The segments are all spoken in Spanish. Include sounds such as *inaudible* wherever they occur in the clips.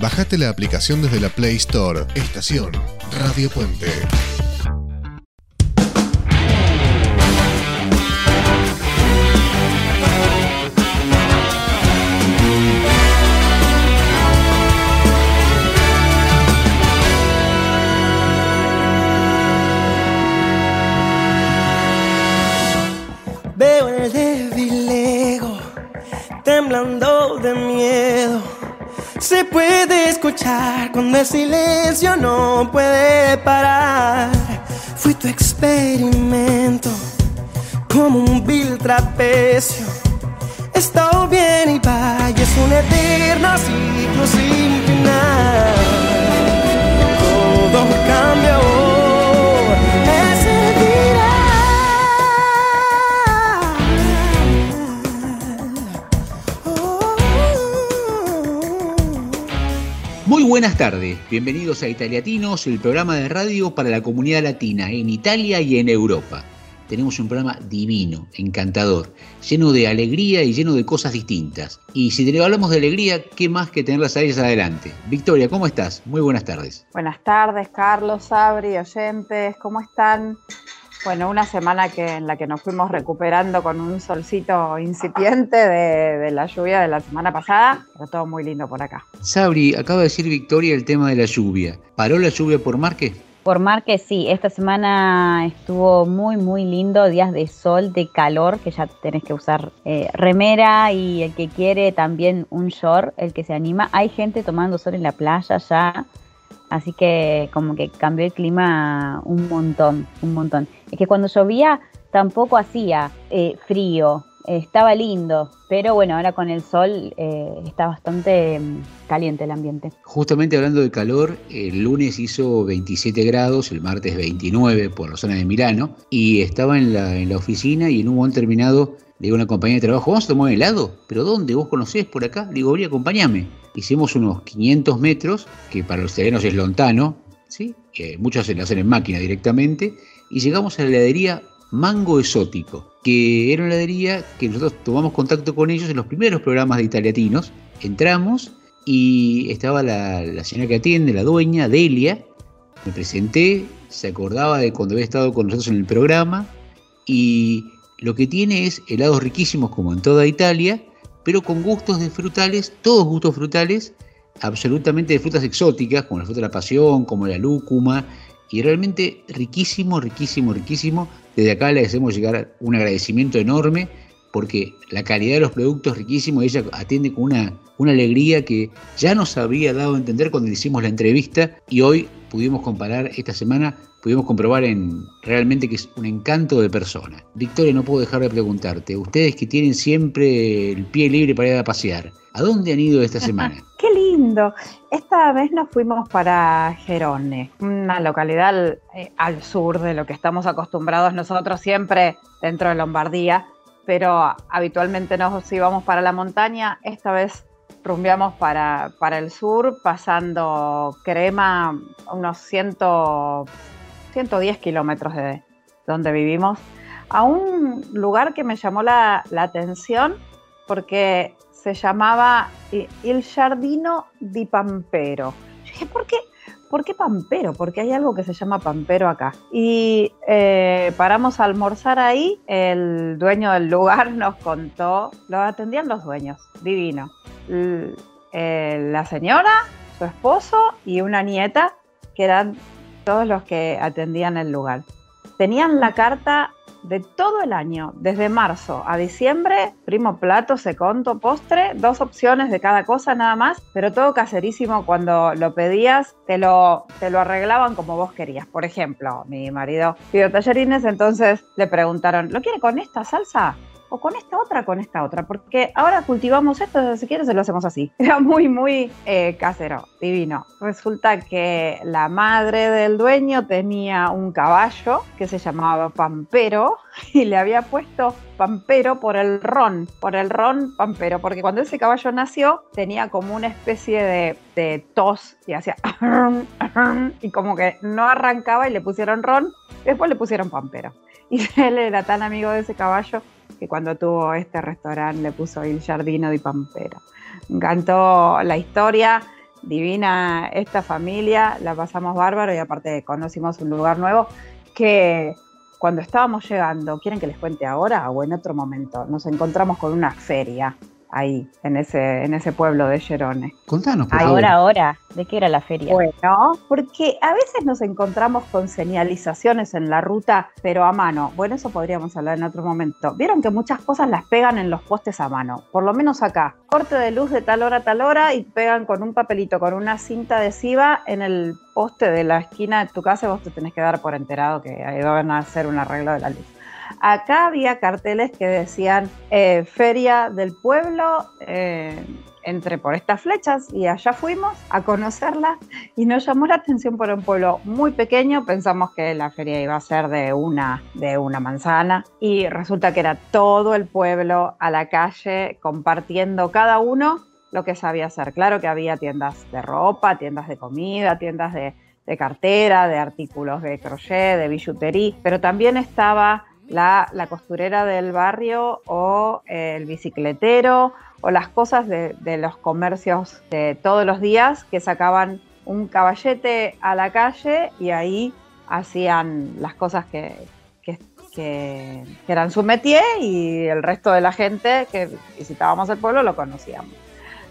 Bajate la aplicación desde la Play Store. Estación Radio Puente. Veo el temblando de miedo. Se puede escuchar cuando el silencio no puede parar. Fui tu experimento como un vil trapecio. Estado bien y vaya, es un eterno ciclo sin final. Todo cambia buenas tardes, bienvenidos a Italiatinos, el programa de radio para la comunidad latina en Italia y en Europa. Tenemos un programa divino, encantador, lleno de alegría y lleno de cosas distintas. Y si hablamos de alegría, ¿qué más que tenerlas a ellas adelante? Victoria, ¿cómo estás? Muy buenas tardes. Buenas tardes, Carlos, Sabri, oyentes, ¿cómo están? Bueno, una semana que, en la que nos fuimos recuperando con un solcito incipiente de, de la lluvia de la semana pasada, pero todo muy lindo por acá. Sabri, acaba de decir Victoria el tema de la lluvia. ¿Paró la lluvia por Marque? Por Marque sí, esta semana estuvo muy muy lindo, días de sol, de calor, que ya tenés que usar eh, remera y el que quiere también un short, el que se anima. Hay gente tomando sol en la playa ya, así que como que cambió el clima un montón, un montón. Es que cuando llovía tampoco hacía eh, frío, estaba lindo, pero bueno, ahora con el sol eh, está bastante mm, caliente el ambiente. Justamente hablando de calor, el lunes hizo 27 grados, el martes 29 por la zona de Milano, y estaba en la, en la oficina y en un momento terminado le digo a una compañía de trabajo, ¿vamos a tomar helado? ¿Pero dónde? ¿Vos conocés por acá? Le digo, Ori, acompáñame. Hicimos unos 500 metros, que para los italianos es lontano, ¿sí? Que muchos se lo hacen en máquina directamente, y llegamos a la heladería Mango Exótico, que era una heladería que nosotros tomamos contacto con ellos en los primeros programas de Italiatinos. Entramos y estaba la señora que atiende, la dueña, Delia. Me presenté, se acordaba de cuando había estado con nosotros en el programa y lo que tiene es helados riquísimos como en toda Italia, pero con gustos de frutales, todos gustos frutales, absolutamente de frutas exóticas, como la fruta de la pasión, como la lúcuma, y realmente riquísimo, riquísimo, riquísimo. Desde acá le hacemos llegar un agradecimiento enorme porque la calidad de los productos es riquísimo ella atiende con una, una alegría que ya nos había dado a entender cuando le hicimos la entrevista y hoy pudimos comparar esta semana, pudimos comprobar en realmente que es un encanto de persona. Victoria, no puedo dejar de preguntarte, ustedes que tienen siempre el pie libre para ir a pasear, ¿a dónde han ido esta semana? *laughs* ¡Qué lindo! Esta vez nos fuimos para Gerone, una localidad al, eh, al sur de lo que estamos acostumbrados nosotros siempre dentro de Lombardía, pero habitualmente nos íbamos para la montaña. Esta vez rumbeamos para, para el sur, pasando Crema, unos 100, 110 kilómetros de donde vivimos, a un lugar que me llamó la, atención porque se llamaba Il Giardino di Pampero. Yo dije, ¿por qué? ¿Por qué Pampero? Porque hay algo que se llama Pampero acá. Y eh, paramos a almorzar ahí. El dueño del lugar nos contó, lo atendían los dueños, divino. Eh, la señora, su esposo y una nieta, que eran todos los que atendían el lugar. Tenían la carta de todo el año, desde marzo a diciembre, primo plato, secondo, postre, dos opciones de cada cosa nada más, pero todo caserísimo cuando lo pedías, te lo, te lo arreglaban como vos querías. Por ejemplo, mi marido pidió tallarines, entonces le preguntaron, ¿lo quiere con esta salsa? O con esta otra, con esta otra, porque ahora cultivamos esto, si quieres se lo hacemos así. *laughs* Era muy, muy eh, casero, divino. Resulta que la madre del dueño tenía un caballo que se llamaba Pampero *laughs* y le había puesto Pampero por el ron, por el ron Pampero, porque cuando ese caballo nació tenía como una especie de, de tos y hacía *laughs* y como que no arrancaba y le pusieron ron, después le pusieron Pampero. Y él era tan amigo de ese caballo que cuando tuvo este restaurante le puso Il Giardino di Pampero. Me encantó la historia, divina esta familia, la pasamos bárbaro y aparte conocimos un lugar nuevo que cuando estábamos llegando, ¿quieren que les cuente ahora o en otro momento? Nos encontramos con una feria ahí, en ese, en ese pueblo de Gerone. Contanos, por Ahora, ahora, ¿de qué era la feria? Bueno, porque a veces nos encontramos con señalizaciones en la ruta, pero a mano. Bueno, eso podríamos hablar en otro momento. Vieron que muchas cosas las pegan en los postes a mano, por lo menos acá. Corte de luz de tal hora a tal hora y pegan con un papelito, con una cinta adhesiva en el poste de la esquina de tu casa y vos te tenés que dar por enterado que ahí van a hacer un arreglo de la luz. Acá había carteles que decían eh, Feria del Pueblo, eh, entre por estas flechas y allá fuimos a conocerla y nos llamó la atención por un pueblo muy pequeño, pensamos que la feria iba a ser de una, de una manzana y resulta que era todo el pueblo a la calle compartiendo cada uno lo que sabía hacer. Claro que había tiendas de ropa, tiendas de comida, tiendas de, de cartera, de artículos de crochet, de billutería, pero también estaba la, costurera del barrio o el bicicletero o las cosas de, los comercios de todos los días que sacaban un caballete a la calle y ahí hacían las cosas que, que, que- que eran su métier y el resto de la gente que visitábamos el pueblo lo conocíamos.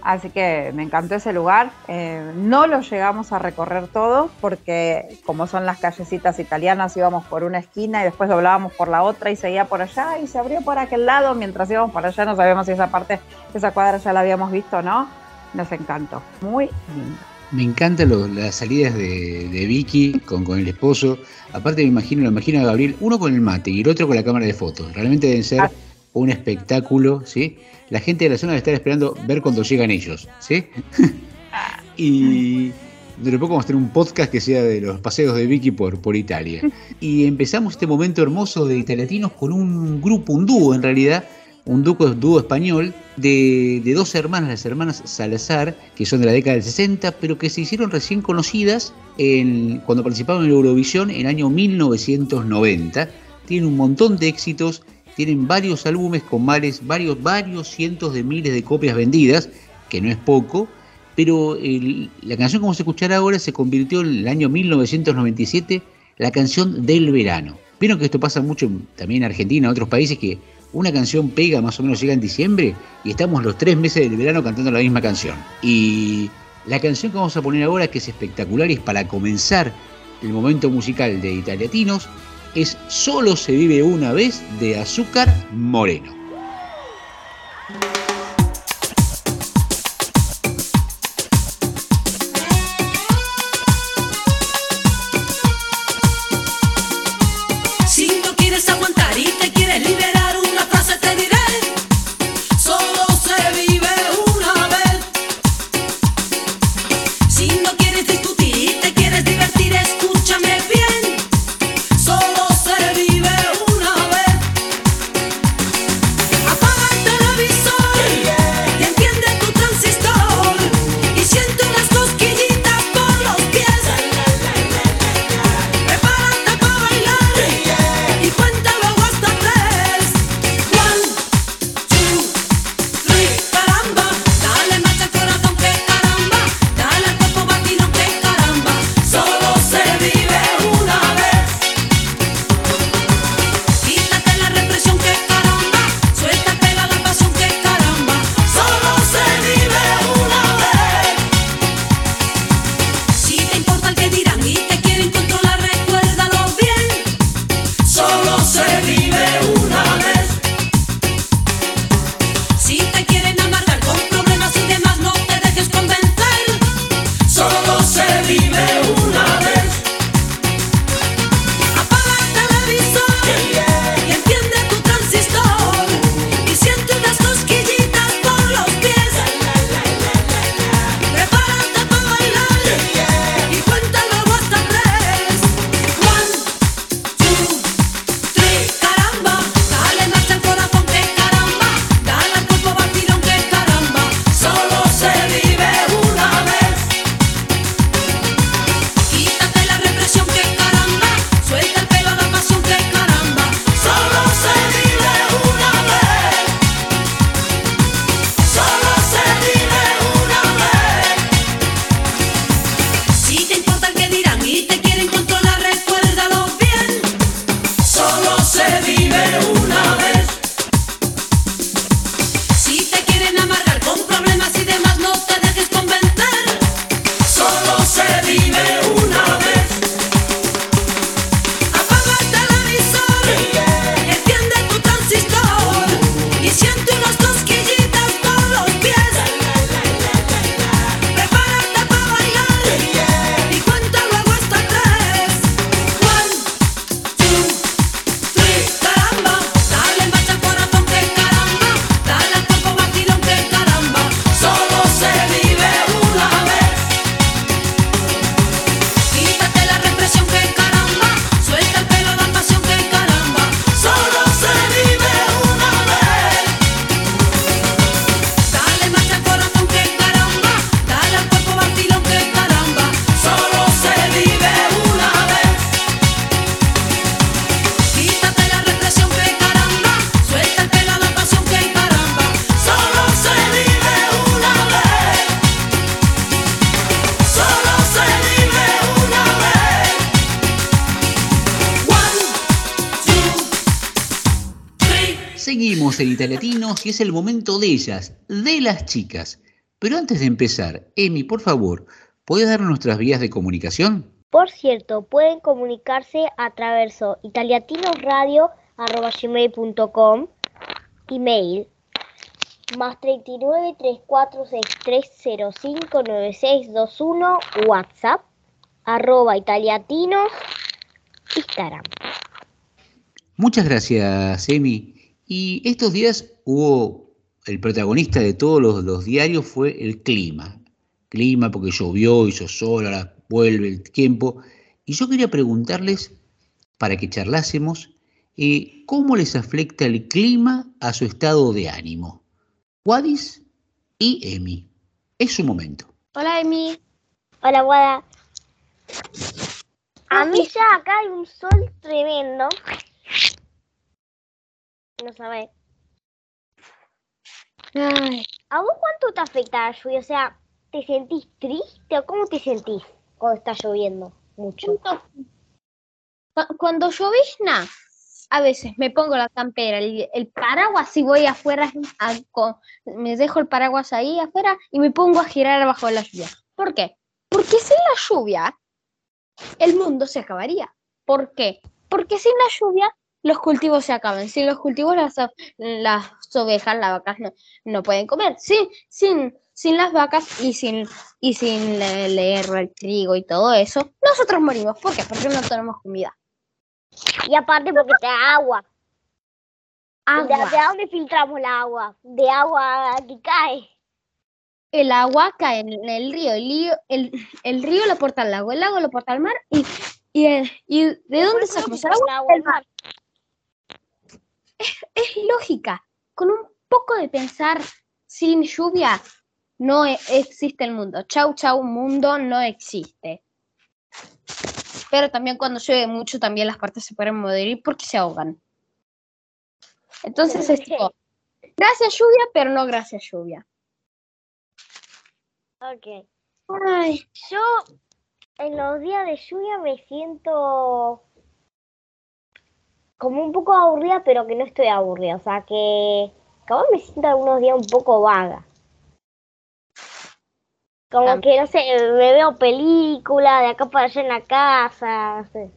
Así que me encantó ese lugar. Eh, no lo llegamos a recorrer todo porque como son las callecitas italianas íbamos por una esquina y después doblábamos por la otra y seguía por allá y se abrió por aquel lado. Mientras íbamos por allá no sabíamos si esa parte, esa cuadra ya la habíamos visto o no. Nos encantó. Muy lindo. Me encantan lo- las salidas de, de Vicky con, con el esposo. Aparte me imagino, lo imagino a Gabriel, uno con el mate y el otro con la cámara de fotos. Realmente deben ser Ah. Un espectáculo, ¿sí? La gente de la zona debe estar esperando ver cuando llegan ellos, ¿sí? *laughs* y de repente vamos a tener un podcast que sea de los paseos de Vicky por, por Italia. Y empezamos este momento hermoso de Italiatinos con un grupo, un dúo en realidad, un dúo, español de, de dos hermanas, las hermanas Salazar, que son de la década del 60, pero que se hicieron recién conocidas en- cuando participaron en Eurovisión en el año 1990. Tienen un montón de éxitos, tienen varios álbumes con varios, varios, cientos de miles de copias vendidas, que no es poco, pero la canción como se escuchará ahora se convirtió en el año 1997 la canción del verano. Vieron que esto pasa mucho también en Argentina, en otros países, que una canción pega, más o menos llega en diciembre, y estamos los tres meses del verano cantando la misma canción. Y la canción que vamos a poner ahora, que es espectacular es para comenzar el momento musical de Italiatinos, es Solo se vive una vez de Azúcar Moreno. Seguimos en Italiatinos y es el momento de ellas, de las chicas. Pero antes de empezar, Emi, por favor, ¿puedes dar nuestras vías de comunicación? Por cierto, pueden comunicarse a través de italiatinosradio.com, email más 39 3463 05 9621, WhatsApp, arroba italiatinos, Instagram. Muchas gracias, Emi. Y estos días hubo, el protagonista de todos los, los diarios fue el clima. Clima porque llovió, hizo sol, ahora vuelve el tiempo. Y yo quería preguntarles, para que charlásemos, eh, ¿cómo les afecta el clima a su estado de ánimo? Wadis y Emi. Es su momento. Hola, Emi. Hola, Guada. A mí ya acá hay un sol tremendo. No sabes. Ay, ¿A vos cuánto te afecta la lluvia? O sea, ¿te sentís triste o cómo te sentís cuando está lloviendo mucho? cu- Cuando llovizna, a veces me pongo la campera, el, el paraguas y voy afuera, a- me dejo el paraguas ahí afuera y me pongo a girar bajo la lluvia. ¿Por qué? Porque sin la lluvia el mundo se acabaría. ¿Por qué? Porque sin la lluvia los cultivos se acaban. Sin los cultivos las, las ovejas, las vacas no, no pueden comer. Sin, sin, sin las vacas y sin, y sin le- leer el trigo y todo eso, nosotros morimos. ¿Por qué? Porque no tenemos comida. Y aparte porque te da agua. ¿De, Agua. de dónde filtramos la agua? De agua que cae. El agua cae en el río. El río, el, el río lo porta al lago, el lago lo porta al mar. ¿Y, y, el- y de dónde sacamos el agua? el mar. Es lógica. Con un poco de pensar, sin lluvia no e- existe el mundo. Chau, chau, mundo no existe. Pero también cuando llueve mucho, también las partes se pueden morir porque se ahogan. Entonces es tipo, gracias lluvia, pero no gracias lluvia. Ok. Ay, Yo en los días de lluvia me siento como un poco aburrida, pero que no estoy aburrida. O sea que me siento algunos días un poco vaga. Como que, no sé, me veo película de acá para allá en la casa. No sé.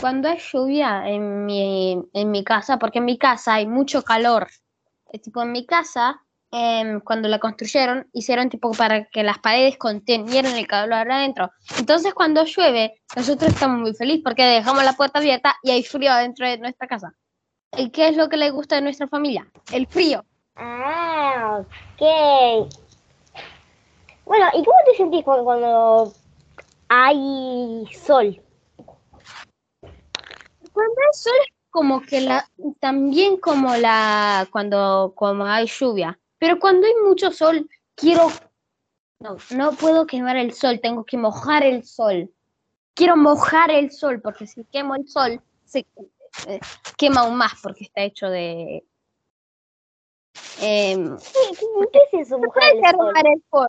Cuando hay lluvia en mi, en mi casa, porque en mi casa hay mucho calor. Eh, tipo, en mi casa, em, cuando la construyeron, hicieron tipo para que las paredes contenieran el calor adentro. Entonces, cuando llueve, nosotros estamos muy felices porque dejamos la puerta abierta y hay frío dentro de nuestra casa. ¿Y qué es lo que le gusta de nuestra familia? El frío. Ah, ok. Bueno, ¿y cómo te sentís cuando, cuando hay sol? Cuando hay sol es como que la, también como la, cuando, como hay lluvia. Pero cuando hay mucho sol, quiero, no, no puedo quemar el sol, tengo que mojar el sol. Quiero mojar el sol, porque si quemo el sol, se eh, quema aún más, porque está hecho de... em, ¿Qué, es eso, no mojar el sol? el sol.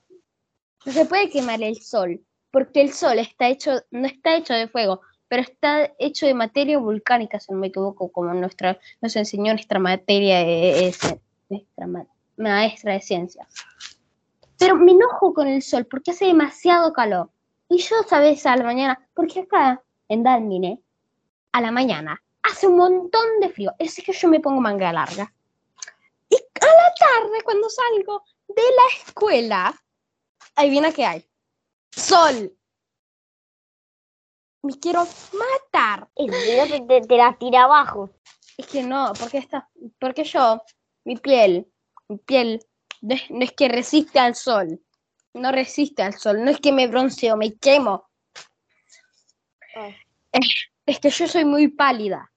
No se puede quemar el sol, porque el sol está hecho, no está hecho de fuego, pero está hecho de materia volcánica, si no me equivoco, como nuestra, nos enseñó nuestra materia, es- nuestra maestra de ciencias. Pero me enojo con el sol porque hace demasiado calor. Y yo, sabes, a la mañana, porque acá en Dalmine, a la mañana, hace un montón de frío. Es que yo me pongo manga larga. Y a la tarde, cuando salgo de la escuela, adivina qué hay. Sol. Me quiero matar. Y te, te, te la tira abajo. Es que no, porque está, porque yo, mi piel, piel no es, no es que resiste al sol, no resiste al sol, no es que me bronceo, me quemo. Ah. Es, es que yo soy muy pálida.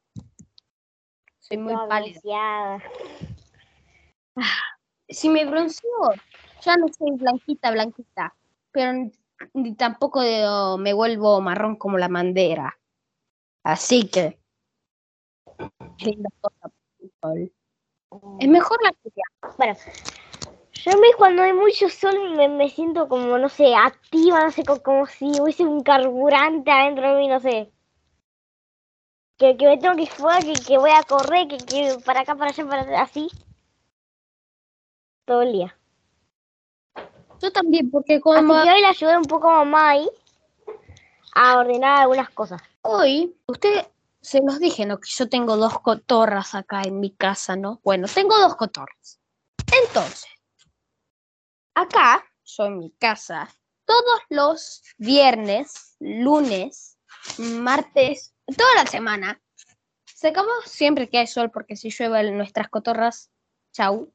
Soy muy pálida. bronceada. Si me bronceo, ya no soy blanquita, blanquita, pero ni, tampoco me vuelvo marrón como la bandera. Así que, linda cosa. Es mejor la lluvia. Bueno, yo a mí cuando hay mucho sol me, me siento como, no sé, activa, no sé, co- como, si hubiese un carburante adentro de mí, no sé. Que, que me tengo que ir fuera, que, que voy a correr, que, que para acá, para allá, para allá, así. Todo el día. Yo también, porque como Así que hoy le ayudé un poco a mamá ahí a ordenar algunas cosas. hoy, usted se los dije, ¿no? Que yo tengo dos cotorras acá en mi casa, ¿no? Bueno, tengo dos cotorras. Entonces, acá, yo en mi casa, todos los viernes, lunes, martes, toda la semana, secamos siempre que hay sol, porque si llueve nuestras cotorras, chau,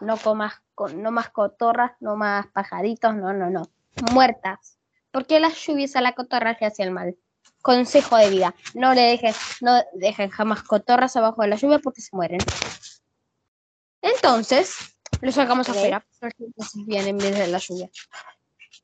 no comas, co- no más cotorras, no más pajaritos, no, no, no, muertas, porque las lluvias a la cotorra le hacen mal. Consejo de vida, no le dejen, no dejen jamás cotorras abajo de la lluvia porque se mueren. Entonces, lo sacamos Ok. afuera, bien en vez de la lluvia.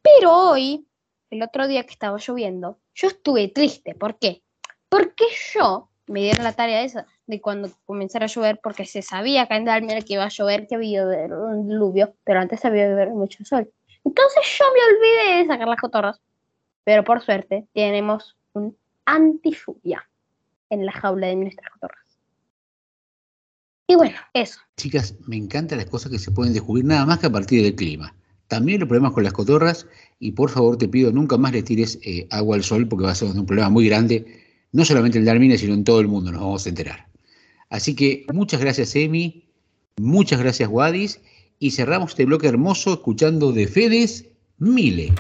Pero hoy, el otro día que estaba lloviendo, yo estuve triste. ¿Por qué? Porque yo me dieron la tarea esa de cuando comenzara a llover, porque se sabía acá en Dalmer que iba a llover, que había un diluvio, pero antes había mucho sol. Entonces yo me olvidé de sacar las cotorras. Pero por suerte tenemos un anti lluvia en la jaula de nuestras cotorras. Y bueno, eso. Chicas, me encantan las cosas que se pueden descubrir nada más que a partir del clima. También los problemas con las cotorras y por favor te pido nunca más le tires eh, agua al sol porque va a ser un problema muy grande, no solamente en Darmine, sino en todo el mundo, nos vamos a enterar. Así que muchas gracias Emi, muchas gracias Wadis y cerramos este bloque hermoso escuchando de Fedes Mile.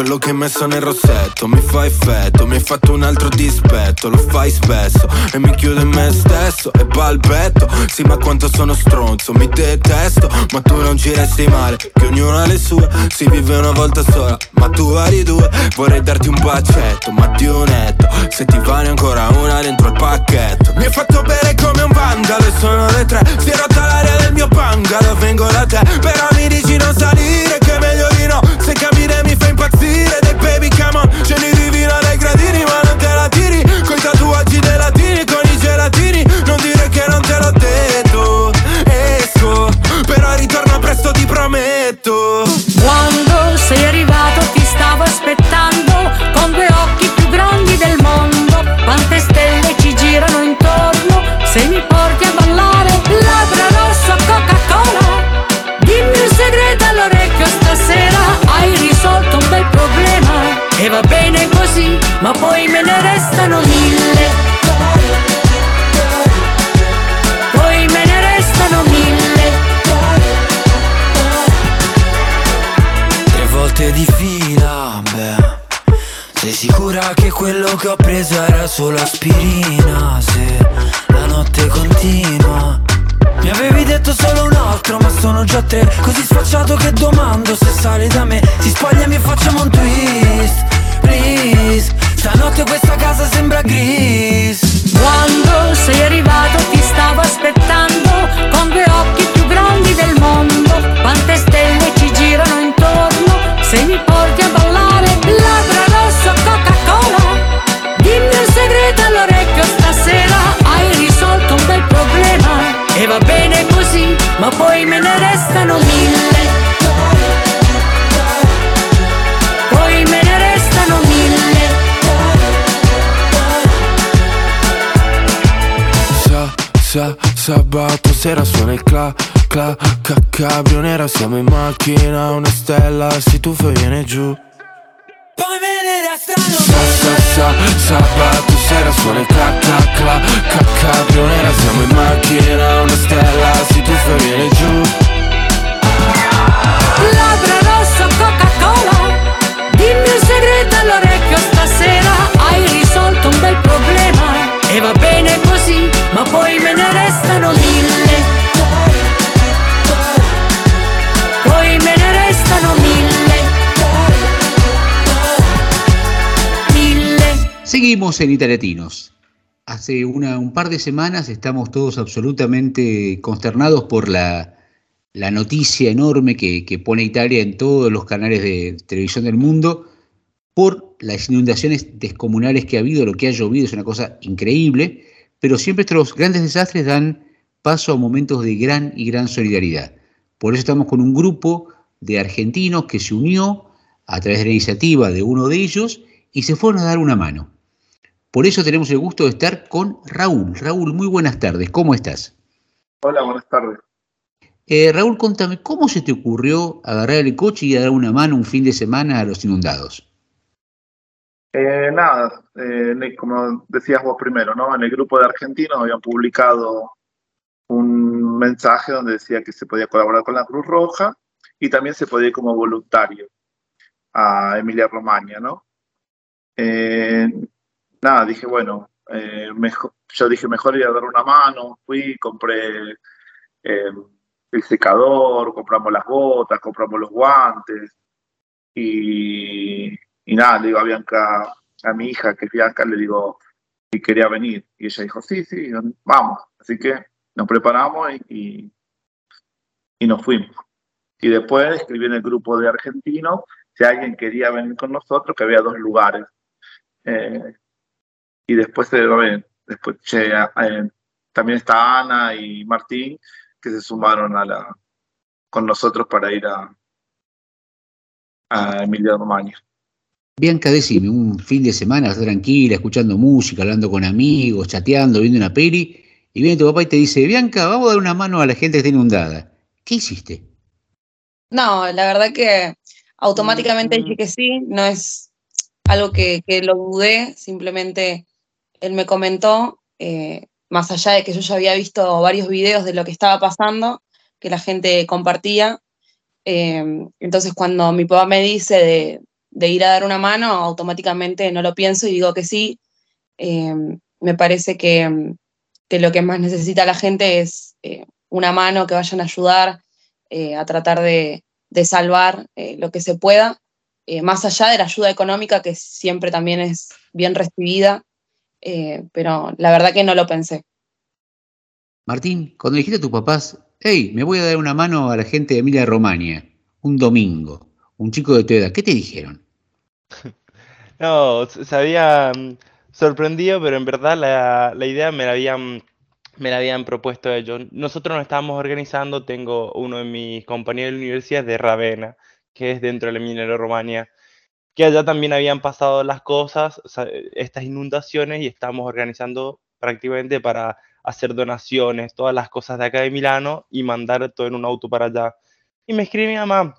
Quello che hai messo nel rossetto. Mi fa effetto Mi hai fatto un altro dispetto, lo fai spesso E mi chiudo in me stesso. E balbetto Sì ma quanto sono stronzo, mi detesto. Ma tu non ci resti male, che ognuno ha le sue. Si vive una volta sola, ma tu vari due. Vorrei darti un bacetto, ma di un netto. Se ti vale ancora una dentro il pacchetto. Mi hai fatto bere come un vandalo e sono le tre. Si è rotta l'aria del mio bungalow, vengo da te. Però mi dici non salire, che è meglio di no. Se cammina on, scendi divino dai gradini Ma non te la tiri, coi tatuaggi dei latini Con i gelatini, non dire che non te l'ho detto Esco, però ritorno presto ti prometto sabato sera suona il cla, cla, ca, cabrio nera Siamo in macchina, una stella si tuffa e viene giù. Poi me ne restano Sa, sa, sa, sabato sera suona il cla, cla, cla, ca, cabrio nera Siamo in macchina, una stella si tuffa e viene giù. Labbra rosso Coca-Cola Dimmi un segreto all'orecchio stasera Hai risolto un bel problema E va bene così Ma poi me ne mille. Poi me ne restano mille. Mille. Seguimos en Italiatinos. Hace un par de semanas estamos todos absolutamente consternados por la, la noticia enorme que, que pone Italia en todos los canales de televisión del mundo por las inundaciones descomunales que ha habido, lo que ha llovido es una cosa increíble, pero siempre estos grandes desastres dan paso a momentos de gran y gran solidaridad. Por eso estamos con un grupo de argentinos que se unió a través de la iniciativa de uno de ellos y se fueron a dar una mano. Por eso tenemos el gusto de estar con Raúl. Raúl, muy buenas tardes, ¿cómo estás? Hola, buenas tardes. Eh, Raúl, contame, ¿cómo se te ocurrió agarrar el coche y dar una mano un fin de semana a los inundados? Eh, nada, eh, como decías vos primero, ¿no? En el grupo de argentinos habían publicado un mensaje donde decía que se podía colaborar con la Cruz Roja y también se podía ir como voluntario a Emilia Romagna, ¿no? Eh, nada, dije, bueno, mejor, yo dije, mejor ir a dar una mano, fui, compré el secador, compramos las botas, compramos los guantes y, y nada, le digo a Bianca, a mi hija, que es Bianca, le digo si quería venir. Y ella dijo, sí, sí, vamos. Así que nos preparamos y, y, nos fuimos. Y después escribí en el grupo de argentinos si alguien quería venir con nosotros, que había dos lugares. Eh, y después, eh, después eh, también está Ana y Martín, que se sumaron a la, con nosotros para ir a, a Emilia Romagna. Bianca, decime, un fin de semana, tranquila, escuchando música, hablando con amigos, chateando, viendo una peli, y viene tu papá y te dice, Bianca, vamos a dar una mano a la gente que está inundada. ¿Qué hiciste? No, la verdad que automáticamente dije que sí, no es algo que, que lo dudé, simplemente él me comentó, eh, más allá de que yo ya había visto varios videos de lo que estaba pasando, que la gente compartía, eh, entonces cuando mi papá me dice de, de, ir a dar una mano, automáticamente no lo pienso y digo que sí. Eh, me parece que, que, lo que más necesita la gente es una mano, que vayan a ayudar a tratar de, de salvar lo que se pueda, más allá de la ayuda económica, que siempre también es bien recibida. Eh, pero la verdad que no lo pensé. Martín, cuando dijiste a tus papás, hey, me voy a dar una mano a la gente de Emilia Romagna, un domingo, un chico de tu edad, ¿qué te dijeron? *laughs* No, se habían sorprendido, pero en verdad la, la idea me la habían me la habían propuesto ellos. Nosotros nos estábamos organizando, tengo uno de mis compañeros de la universidad de Ravenna, que es dentro de la Emilia Romagna, que allá también habían pasado las cosas, estas inundaciones, y estamos organizando prácticamente para hacer donaciones, todas las cosas de acá de Milano y mandar todo en un auto para allá. Y me escribe mi mamá,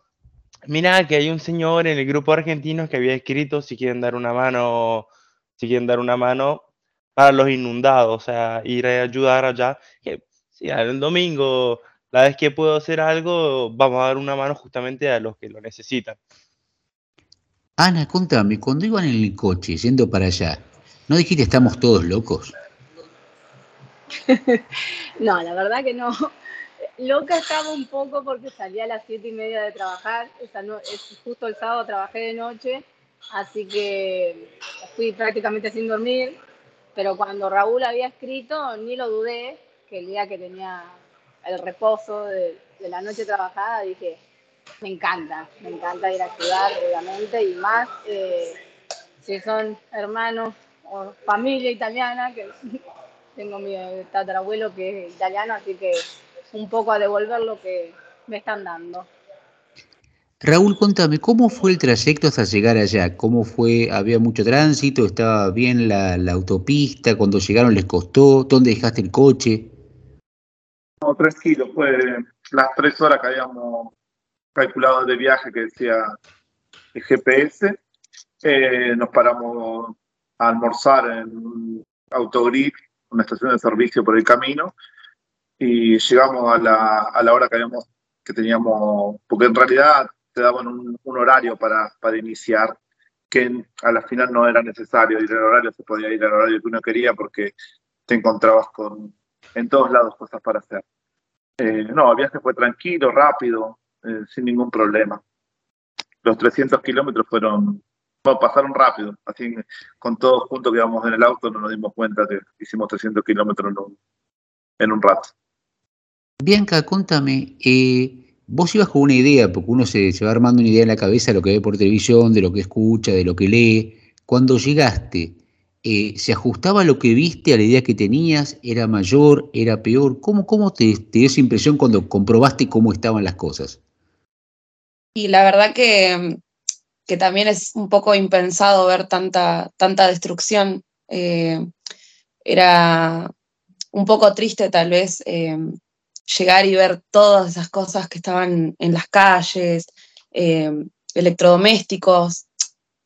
mira que hay un señor en el grupo argentino que había escrito si quieren dar una mano, si quieren dar una mano para los inundados, o sea, ir a ayudar allá. Que, sí, el domingo, la vez que puedo hacer algo, vamos a dar una mano justamente a los que lo necesitan. Ana, contame, cuando iban en el coche yendo para allá, ¿no dijiste estamos todos locos? *laughs* no, la verdad que no. Loca estaba un poco porque salía a las siete y media de trabajar. Es, justo el sábado trabajé de noche, así que fui prácticamente sin dormir. Pero cuando Raúl había escrito, ni lo dudé, que el día que tenía el reposo de, la noche trabajada, dije, me encanta, me encanta ir a ayudar, obviamente, y más eh, si son hermanos o familia italiana, que *laughs* tengo mi tatarabuelo que es italiano, así que un poco a devolver lo que me están dando. Raúl, contame, ¿cómo fue el trayecto hasta llegar allá? ¿Cómo fue? ¿Había mucho tránsito? ¿Estaba bien la, la autopista? ¿Cuando llegaron les costó? ¿Dónde dejaste el coche? No, tres kilos, fue las tres horas que habíamos calculado de viaje que decía el GPS. Eh, nos paramos a almorzar en Autogrid, una estación de servicio por el camino, y llegamos a la, a la hora que, habíamos, que teníamos, porque en realidad te daban un, un horario para, para, iniciar, que a la final no era necesario ir al horario, se podía ir al horario que uno quería porque te encontrabas con en todos lados cosas para hacer. Eh, no, el viaje fue tranquilo, rápido, eh, sin ningún problema. Los 300 kilómetros fueron, pasaron rápido, así con todos juntos que íbamos en el auto no nos dimos cuenta que hicimos 300 kilómetros en un, en un rato. Bianca, contame, eh, vos ibas con una idea, porque uno se, va armando una idea en la cabeza de lo que ve por televisión, de lo que escucha, de lo que lee. Cuando llegaste, eh, ¿se ajustaba lo que viste a la idea que tenías? ¿Era mayor? ¿Era peor? ¿Cómo, cómo te, dio esa impresión cuando comprobaste cómo estaban las cosas? Y la verdad que que también es un poco impensado ver tanta, tanta destrucción. Eh, era un poco triste tal vez llegar y ver todas esas cosas que estaban en las calles, eh, electrodomésticos,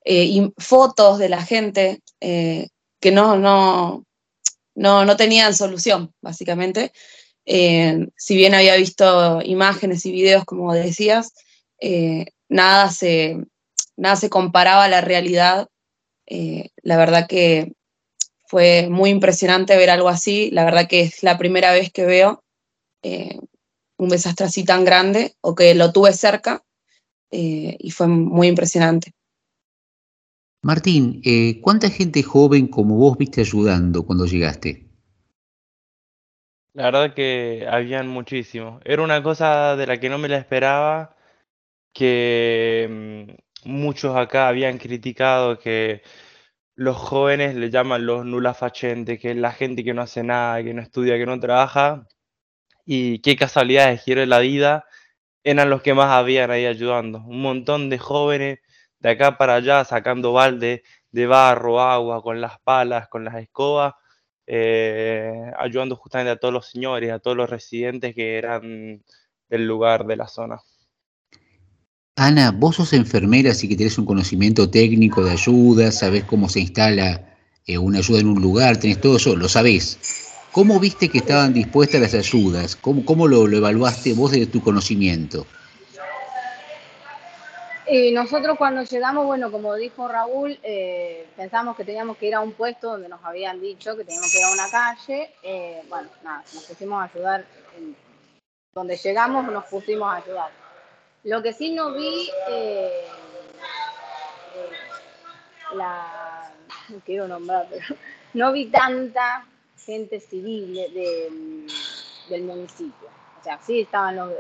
y fotos de la gente que no, no, no, no tenían solución, básicamente. si bien había visto imágenes y videos, como decías, nada se, nada se comparaba a la realidad. Eh, la verdad que fue muy impresionante ver algo así. La verdad que es la primera vez que veo eh, un desastre así tan grande o que lo tuve cerca eh, y fue muy impresionante. Martín, ¿cuánta gente joven como vos viste ayudando cuando llegaste? La verdad que habían muchísimos. Era una cosa de la que no me la esperaba, que mm, muchos acá habían criticado que los jóvenes le llaman los nula facente, que es la gente que no hace nada, que no estudia, que no trabaja, y qué casualidades quiere la vida, eran los que más habían ahí ayudando. Un montón de jóvenes de acá para allá sacando balde de barro, agua, con las palas, con las escobas, eh, ayudando justamente a todos los señores, a todos los residentes que eran del lugar, de la zona. Ana, vos sos enfermera, así que tenés un conocimiento técnico de ayuda, sabés cómo se instala eh, una ayuda en un lugar, tenés todo eso, lo sabés. ¿Cómo viste que estaban dispuestas las ayudas? ¿Cómo, cómo lo, evaluaste vos desde tu conocimiento? Nosotros cuando llegamos, bueno, como dijo Raúl, eh, pensamos que teníamos que ir a un puesto donde nos habían dicho que teníamos que ir a una calle. Eh, bueno, nada, nos pusimos a ayudar. donde llegamos nos pusimos a ayudar lo que sí no vi, eh, eh, la, quiero nombrar, pero no vi tanta gente civil del municipio. O sea, sí estaban los,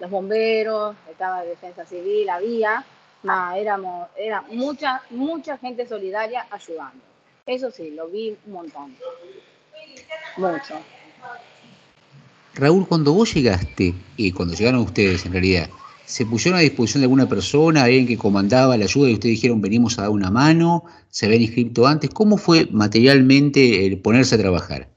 los, bomberos, estaba defensa civil, había, éramos, era mucha, mucha gente solidaria ayudando. Eso sí, lo vi un montón. Mucho. Raúl, cuando vos llegaste, y cuando llegaron ustedes en realidad, ¿se pusieron a disposición de alguna persona, alguien que comandaba la ayuda y ustedes dijeron venimos a dar una mano? ¿Se habían inscrito antes? ¿Cómo fue materialmente el ponerse a trabajar?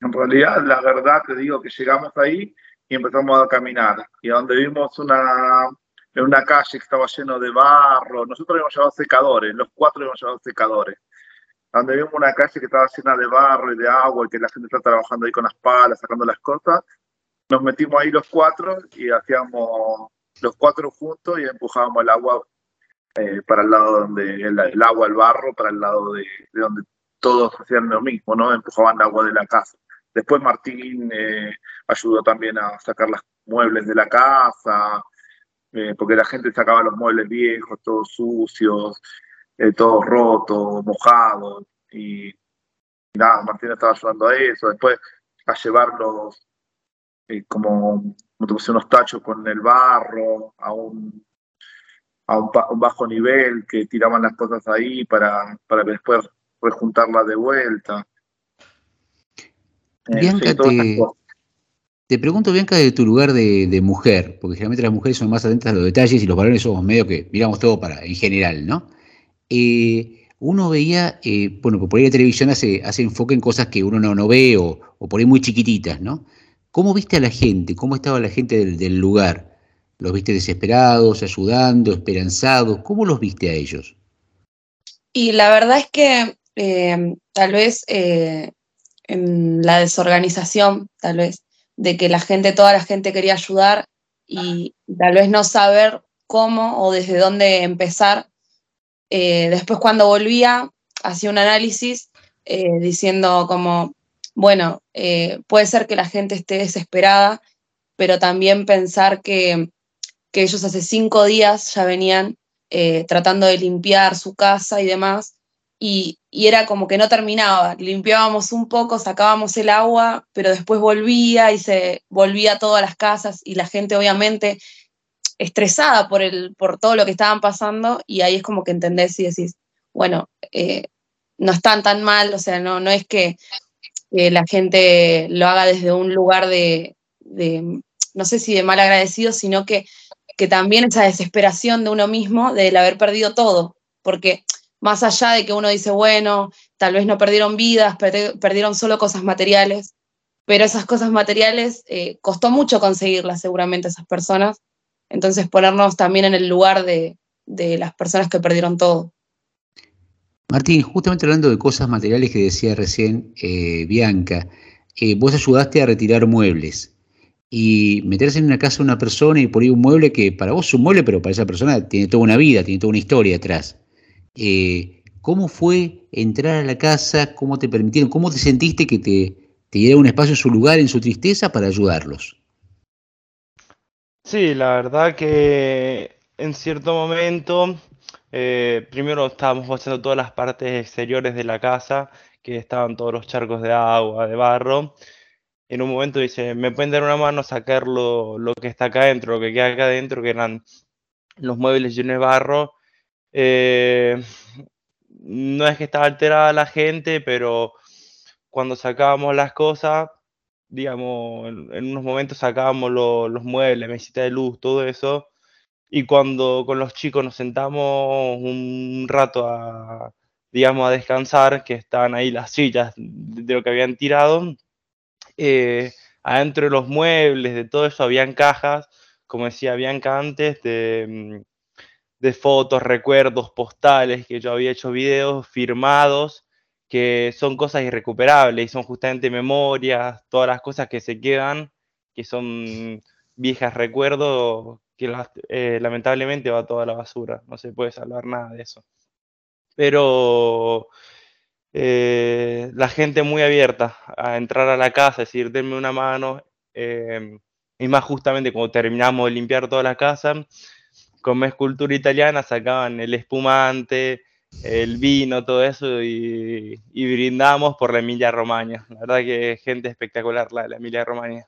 En realidad, la verdad te digo que llegamos ahí y empezamos a caminar. Y donde vimos una, en una calle que estaba lleno de barro, nosotros habíamos llevado secadores, los cuatro habíamos llevado secadores donde vimos una calle que estaba llena de barro y de agua y que la gente está trabajando ahí con las palas, sacando las cosas, nos metimos ahí los cuatro y hacíamos los cuatro juntos y empujábamos el agua eh, para el lado donde el, agua, el barro, para el lado de, donde todos hacían lo mismo, ¿no? Empujaban agua de la casa. Después Martín eh, ayudó también a sacar los muebles de la casa, eh, porque la gente sacaba los muebles viejos, todos sucios, eh, todo roto, mojado, y, nada, Martín estaba ayudando a eso, después a llevarlos eh, como, como unos tachos con el barro a un, a un, bajo nivel que tiraban las cosas ahí para, para después rejuntarlas de vuelta. Eh, Bianca, te, pregunto, Bianca, de tu lugar de, de, mujer, porque generalmente las mujeres son más atentas a los detalles y los varones somos medio que miramos todo para en general, ¿no? Eh, uno veía, eh, bueno, por ahí la televisión hace, hace enfoque en cosas que uno no, no ve o, por ahí muy chiquititas, ¿no? ¿Cómo viste a la gente? ¿Cómo estaba la gente del, lugar? ¿Los viste desesperados, ayudando, esperanzados? ¿Cómo los viste a ellos? Y la verdad es que eh, tal vez en la desorganización, tal vez, de que la gente, toda la gente quería ayudar y tal vez no saber cómo o desde dónde empezar, eh, después cuando volvía, hacía un análisis eh, diciendo como, bueno, eh, puede ser que la gente esté desesperada, pero también pensar que, ellos hace cinco días ya venían tratando de limpiar su casa y demás, y, y, era como que no terminaba. Limpiábamos un poco, sacábamos el agua, pero después volvía y se volvía a todas las casas y la gente obviamente estresada por, el, por todo lo que estaban pasando y ahí es como que entendés y decís, bueno, eh, no están tan mal, o sea, no, no es que la gente lo haga desde un lugar de, no sé si de mal agradecido, sino que que también esa desesperación de uno mismo del haber perdido todo, porque más allá de que uno dice, bueno, tal vez no perdieron vidas, perdieron solo cosas materiales, pero esas cosas materiales eh, costó mucho conseguirlas seguramente esas personas, entonces ponernos también en el lugar de, las personas que perdieron todo. Martín, justamente hablando de cosas materiales que decía recién eh, Bianca, eh, vos ayudaste a retirar muebles y meterse en una casa de una persona y por un mueble que para vos es un mueble, pero para esa persona tiene toda una vida, tiene toda una historia atrás. Eh, ¿Cómo fue entrar a la casa? ¿Cómo te permitieron? ¿Cómo te sentiste que te, te diera un espacio en su lugar, en su tristeza, para ayudarlos? Sí, la verdad que en cierto momento, eh, primero estábamos haciendo todas las partes exteriores de la casa, que estaban todos los charcos de agua, de barro. En un momento dice, me pueden dar una mano a sacar lo, que está acá adentro, lo que queda acá adentro, que eran los muebles llenos de barro. Eh, no es que estaba alterada la gente, pero cuando sacábamos las cosas, digamos, en, unos momentos sacábamos los muebles, mesita de luz, todo eso. Y cuando con los chicos nos sentamos un rato a, digamos, a descansar, que estaban ahí las sillas de lo que habían tirado, eh, adentro de los muebles, de todo eso, habían cajas, como decía Bianca antes, de, de fotos, recuerdos, postales, que yo había hecho videos firmados, que son cosas irrecuperables y son justamente memorias, todas las cosas que se quedan, que son viejas recuerdos, que eh, lamentablemente va toda la basura, no se puede salvar nada de eso. Pero eh, la gente muy abierta a entrar a la casa, decir, denme una mano, eh, y más justamente cuando terminamos de limpiar toda la casa, con escultura italiana sacaban el espumante, el vino, todo eso, y, brindamos por la Emilia Romagna. La verdad que gente espectacular la, la Emilia Romagna.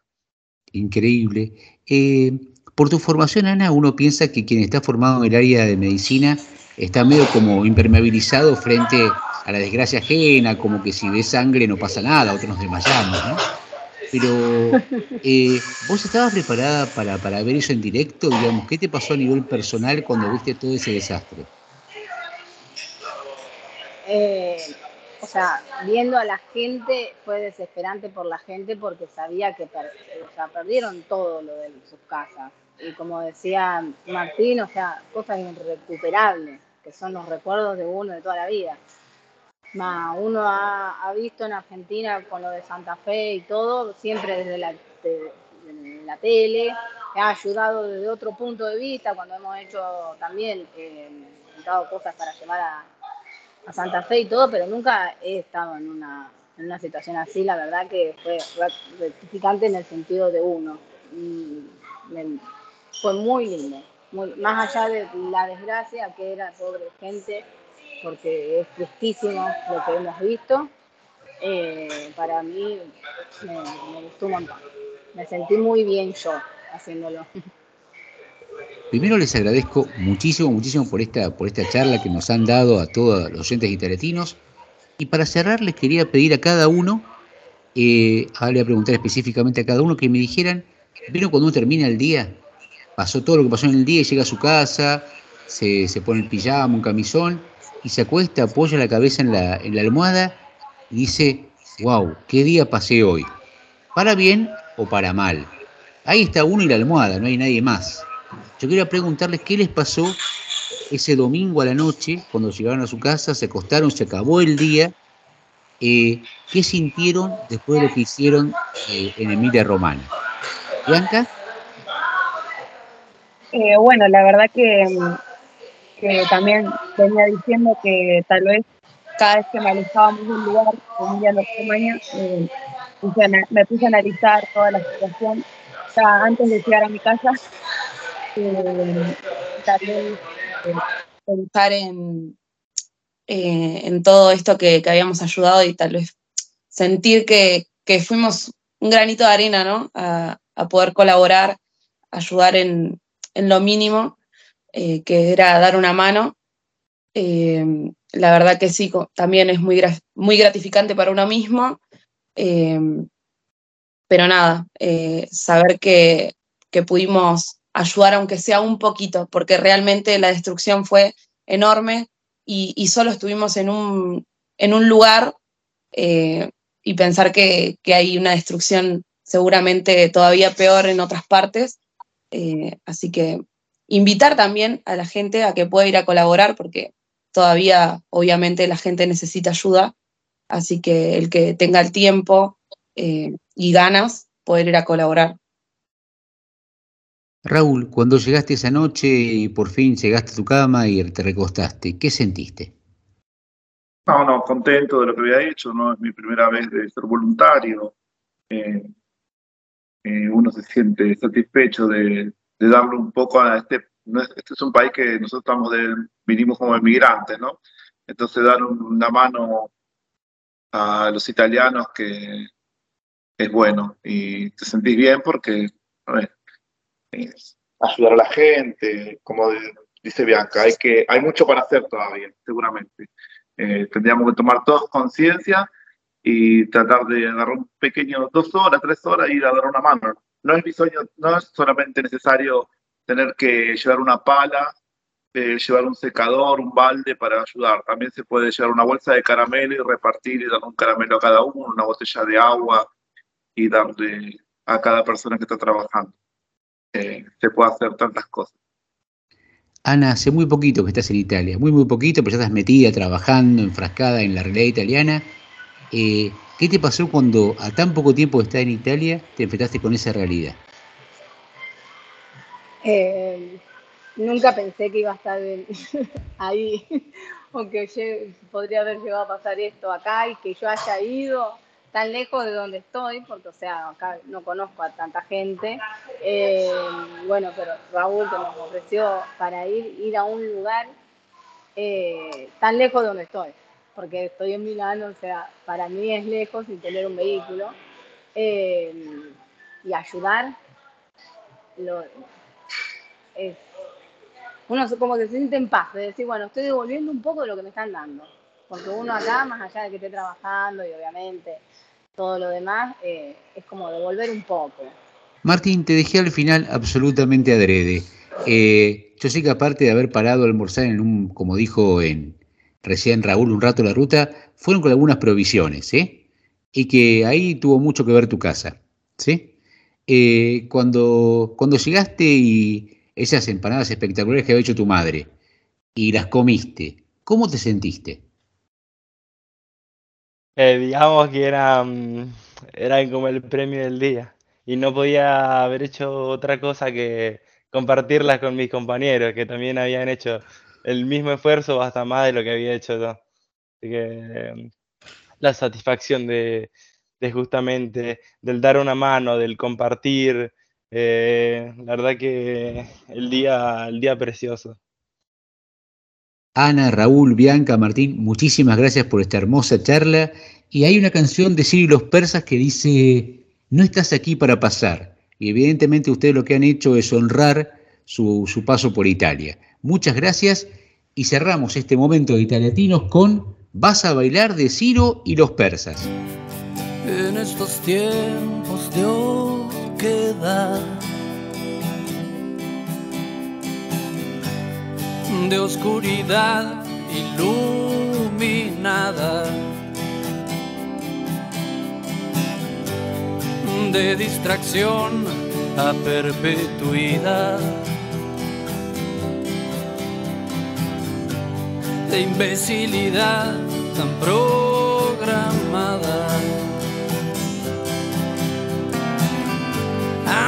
Increíble. Eh, por tu formación, Ana, uno piensa que quien está formado en el área de medicina está medio como impermeabilizado frente a la desgracia ajena, como que si ves sangre no pasa nada, otros nos desmayamos, ¿no? Pero, *laughs* eh, ¿vos estabas preparada para, para ver eso en directo? Digamos, ¿qué te pasó a nivel personal cuando viste todo ese desastre? Eh, o sea, viendo a la gente fue desesperante por la gente porque sabía que perdieron todo lo de sus casas. Y como decía Martín, o sea, cosas irrecuperables, que son los recuerdos de uno de toda la vida uno ha, visto en Argentina con lo de Santa Fe y todo, siempre desde la, la tele, ha ayudado desde otro punto de vista cuando hemos hecho también, eh, cosas para llevar a, Santa Fe y todo, pero nunca he estado en una, en una situación así, la verdad que fue gratificante en el sentido de uno. Fue muy lindo, más allá de la desgracia que era sobre gente porque es tristísimo lo que hemos visto. Eh, para mí me, gustó un montón. Me sentí muy bien yo haciéndolo. Primero les agradezco muchísimo, muchísimo por esta, por esta charla que nos han dado a todos los oyentes guitarretinos. Y para cerrar les quería pedir a cada uno, eh, ahora le voy a preguntar específicamente a cada uno que me dijeran, ¿vieron cuando uno termina el día? Pasó todo lo que pasó en el día y llega a su casa, se, se pone el pijama, un camisón, y se acuesta, apoya la cabeza en la, en la almohada y dice, wow, qué día pasé hoy. Para bien o para mal. Ahí está uno y la almohada, no hay nadie más. Yo quería preguntarles qué les pasó ese domingo a la noche, cuando llegaron a su casa, se acostaron, se acabó el día. Eh, ¿Qué sintieron después de lo que hicieron eh, en Emilia Romana? ¿Blanca? Eh, bueno, la verdad que que también venía diciendo que tal vez cada vez que me alejábamos de un lugar, como un día eh, me puse a analizar toda la situación ya antes de llegar a mi casa. Eh, tal vez eh, pensar en, en todo esto que, habíamos ayudado y tal vez sentir que, fuimos un granito de arena, ¿no? A, poder colaborar, ayudar en, en lo mínimo eh, que era dar una mano. Eh, la verdad que sí, también es muy, muy gratificante para uno mismo. Eh, pero nada, saber que, pudimos ayudar aunque sea un poquito, porque realmente la destrucción fue enorme y, solo estuvimos en un, en un lugar y pensar que, hay una destrucción seguramente todavía peor en otras partes. Eh, así que invitar también a la gente a que pueda ir a colaborar, porque todavía obviamente la gente necesita ayuda, así que el que tenga el tiempo eh, y ganas, poder ir a colaborar. Raúl, cuando llegaste esa noche y por fin llegaste a tu cama y te recostaste, ¿qué sentiste? No, no, contento de lo que había hecho, no es mi primera vez de ser voluntario. Eh, eh, uno se siente satisfecho de, darle un poco a este, este es un país que nosotros estamos de, vinimos como emigrantes, ¿no? Entonces dar una mano a los italianos que es bueno y te sentís bien porque a ver, ayudar a la gente, como dice Bianca, hay, que, hay mucho para hacer todavía, seguramente. Eh, tendríamos que tomar todos conciencia y tratar de agarrar un pequeño, dos horas, tres horas y ir a dar una mano. No es mi sueño, no es solamente necesario tener que llevar una pala, eh, llevar un secador, un balde para ayudar. También se puede llevar una bolsa de caramelo y repartir y dar un caramelo a cada uno, una botella de agua y darle a cada persona que está trabajando. Eh, se puede hacer tantas cosas. Ana, hace muy poquito que estás en Italia, muy muy poquito, pero ya estás metida, trabajando, enfrascada en la realidad italiana. Eh, ¿Qué te pasó cuando a tan poco tiempo de estar en Italia te enfrentaste con esa realidad? Eh, nunca pensé que iba a estar *laughs* ahí, *laughs* o que podría haber llegado a pasar esto acá y que yo haya ido tan lejos de donde estoy, porque, o sea, acá no conozco a tanta gente. Eh, bueno, pero Raúl que nos ofreció para ir, ir a un lugar eh, tan lejos de donde estoy, porque estoy en Milán, o sea, para mí es lejos sin tener un vehículo. Eh, y ayudar, lo, uno como que se siente en paz, de decir, bueno, estoy devolviendo un poco de lo que me están dando. Porque uno acá, más allá de que esté trabajando y obviamente todo lo demás, eh, es como devolver un poco. Martín, te dejé al final absolutamente adrede. Eh, yo sé que aparte de haber parado a almorzar en un, como dijo en, recién Raúl, un rato la ruta, fueron con algunas provisiones, ¿eh? Y que ahí tuvo mucho que ver tu casa, ¿sí? Eh, cuando, cuando llegaste y esas empanadas espectaculares que había hecho tu madre y las comiste, ¿cómo te sentiste? Eh, digamos que era, mm, era como el premio del día y no podía haber hecho otra cosa que compartirlas con mis compañeros que también habían hecho el mismo esfuerzo hasta más de lo que había hecho yo. Así que mm, la satisfacción de, justamente del dar una mano, del compartir, eh, la verdad que el día, el día precioso. Ana, Raúl, Bianca, Martín, muchísimas gracias por esta hermosa charla. Y hay una canción de Ciro los persas que dice, no estás aquí para pasar. Y evidentemente ustedes lo que han hecho es honrar su, paso por Italia. Muchas gracias y cerramos este momento de Italiatinos con Vas a bailar de Ciro y los persas. En estos tiempos de oquedad de oscuridad iluminada, de distracción a perpetuidad, de imbecilidad tan programada.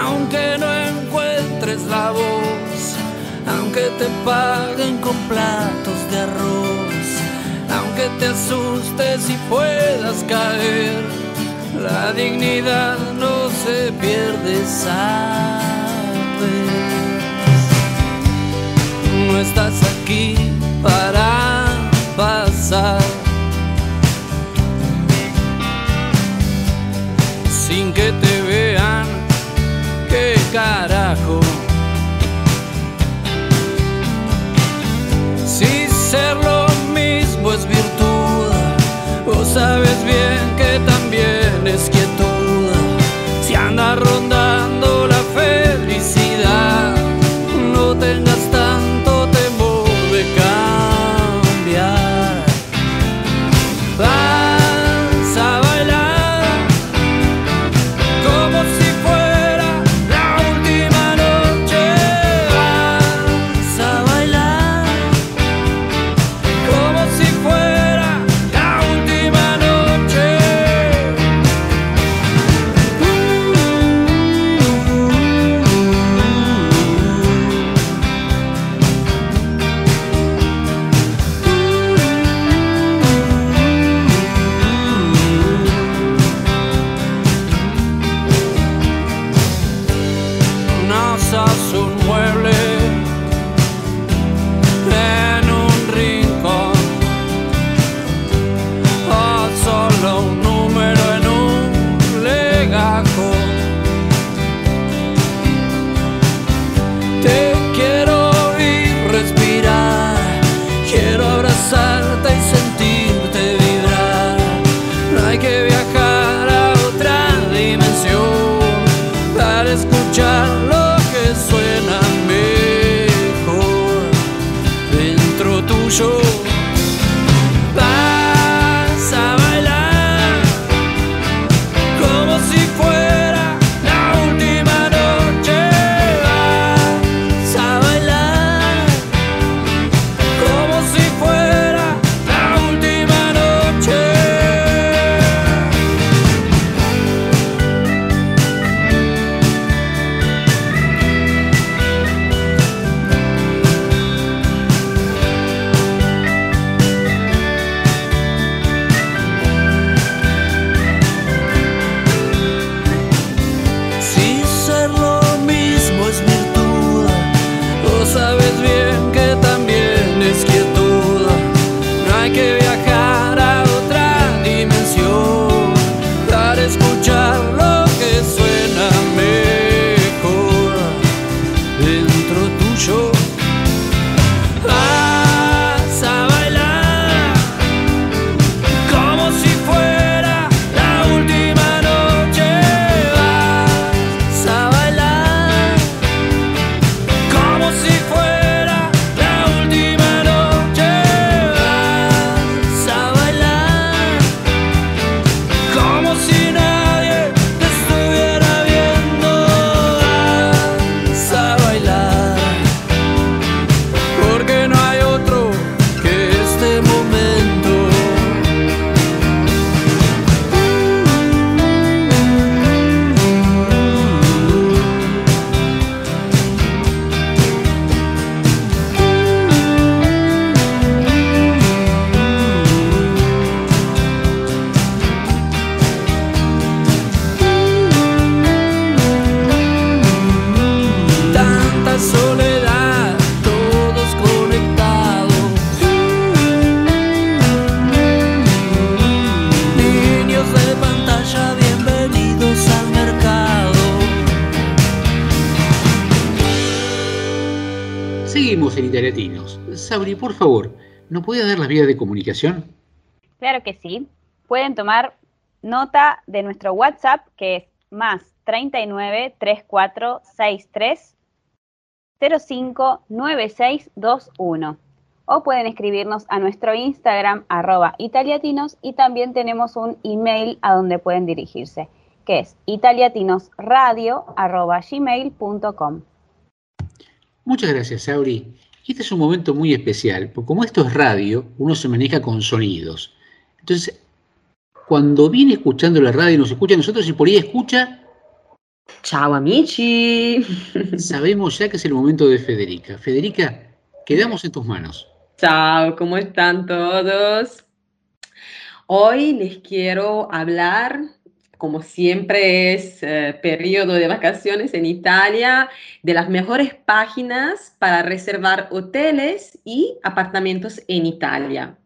Aunque no encuentres la voz aunque te paguen con platos de arroz, aunque te asustes y puedas caer, la dignidad no se pierde, sabes. No estás aquí para pasar. Sin que te vean, qué carajo ser lo mismo es virtud, o sabes bien que también de nuestro WhatsApp que es más 39 34 63 05 9621. O pueden escribirnos a nuestro Instagram arroba italiatinos y también tenemos un email a donde pueden dirigirse, que es italiatinosradio arroba gmail.com. Muchas gracias, Sabri. Este es un momento muy especial, porque como esto es radio, uno se maneja con sonidos. Entonces, cuando viene escuchando la radio y nos escucha a nosotros y por ahí escucha... Ciao amici. Sabemos ya que es el momento de Federica. Federica, quedamos en tus manos. Ciao, ¿cómo están todos? Hoy les quiero hablar, como siempre es eh, periodo de vacaciones en Italia, de las mejores páginas para reservar hoteles y apartamentos en Italia.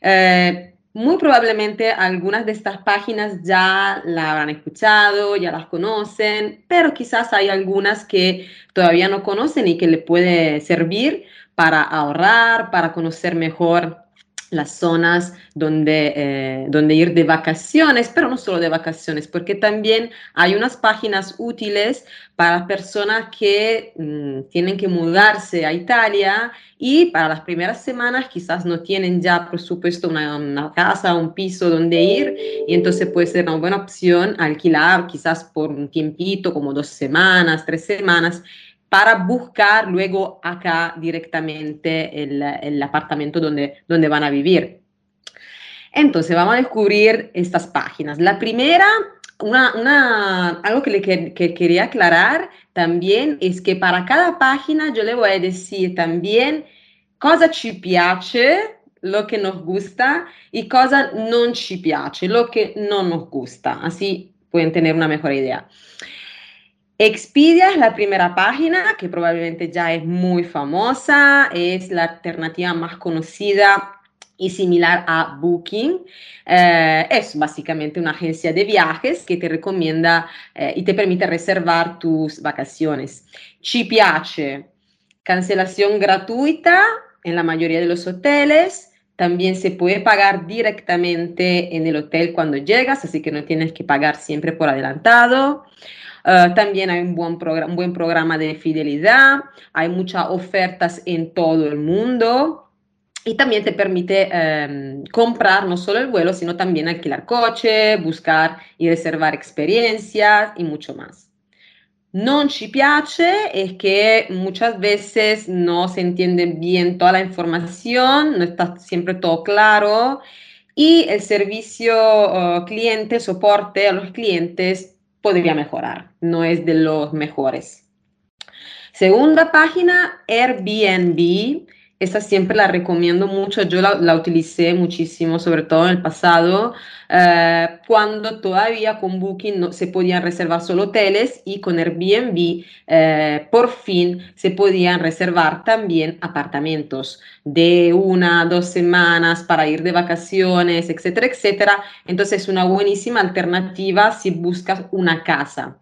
Eh, muy probablemente algunas de estas páginas ya la habrán escuchado, ya las conocen, pero quizás hay algunas que todavía no conocen y que le puede servir para ahorrar, para conocer mejor las zonas donde, eh, donde ir de vacaciones, pero no solo de vacaciones, porque también hay unas páginas útiles para personas que mm, tienen que mudarse a Italia y para las primeras semanas quizás no tienen ya, por supuesto, una, una casa, un piso donde ir y entonces puede ser una buena opción alquilar quizás por un tiempito, como dos semanas, tres semanas, para buscar luego acá directamente el, el apartamento donde, donde van a vivir. Entonces vamos a descubrir estas páginas. La primera, una, una, algo que, le, que, que quería aclarar también es que para cada página yo le voy a decir también cosa ci piace, lo que nos gusta, y cosa non ci piace, lo que no nos gusta. Así pueden tener una mejor idea. Expedia es la primera página que probablemente ya es muy famosa, es la alternativa más conocida y similar a Booking. Eh, es básicamente una agencia de viajes que te recomienda eh, y te permite reservar tus vacaciones. Ci piace, cancelación gratuita en la mayoría de los hoteles. También se puede pagar directamente en el hotel cuando llegas, así que no tienes que pagar siempre por adelantado. Uh, también hay un buen, un buen programa de fidelidad, hay muchas ofertas en todo el mundo y también te permite eh, comprar no solo el vuelo, sino también alquilar coche, buscar y reservar experiencias y mucho más. Non ci piace es que muchas veces no se entiende bien toda la información, no está siempre todo claro y el servicio uh, cliente, soporte a los clientes podría mejorar, no es de los mejores. Segunda página, Airbnb esa siempre la recomiendo mucho, yo la, la utilicé muchísimo, sobre todo en el pasado, eh, cuando todavía con Booking no, se podían reservar solo hoteles y con Airbnb eh, por fin se podían reservar también apartamentos de una, dos semanas para ir de vacaciones, etcétera, etcétera. Entonces es una buenísima alternativa si buscas una casa.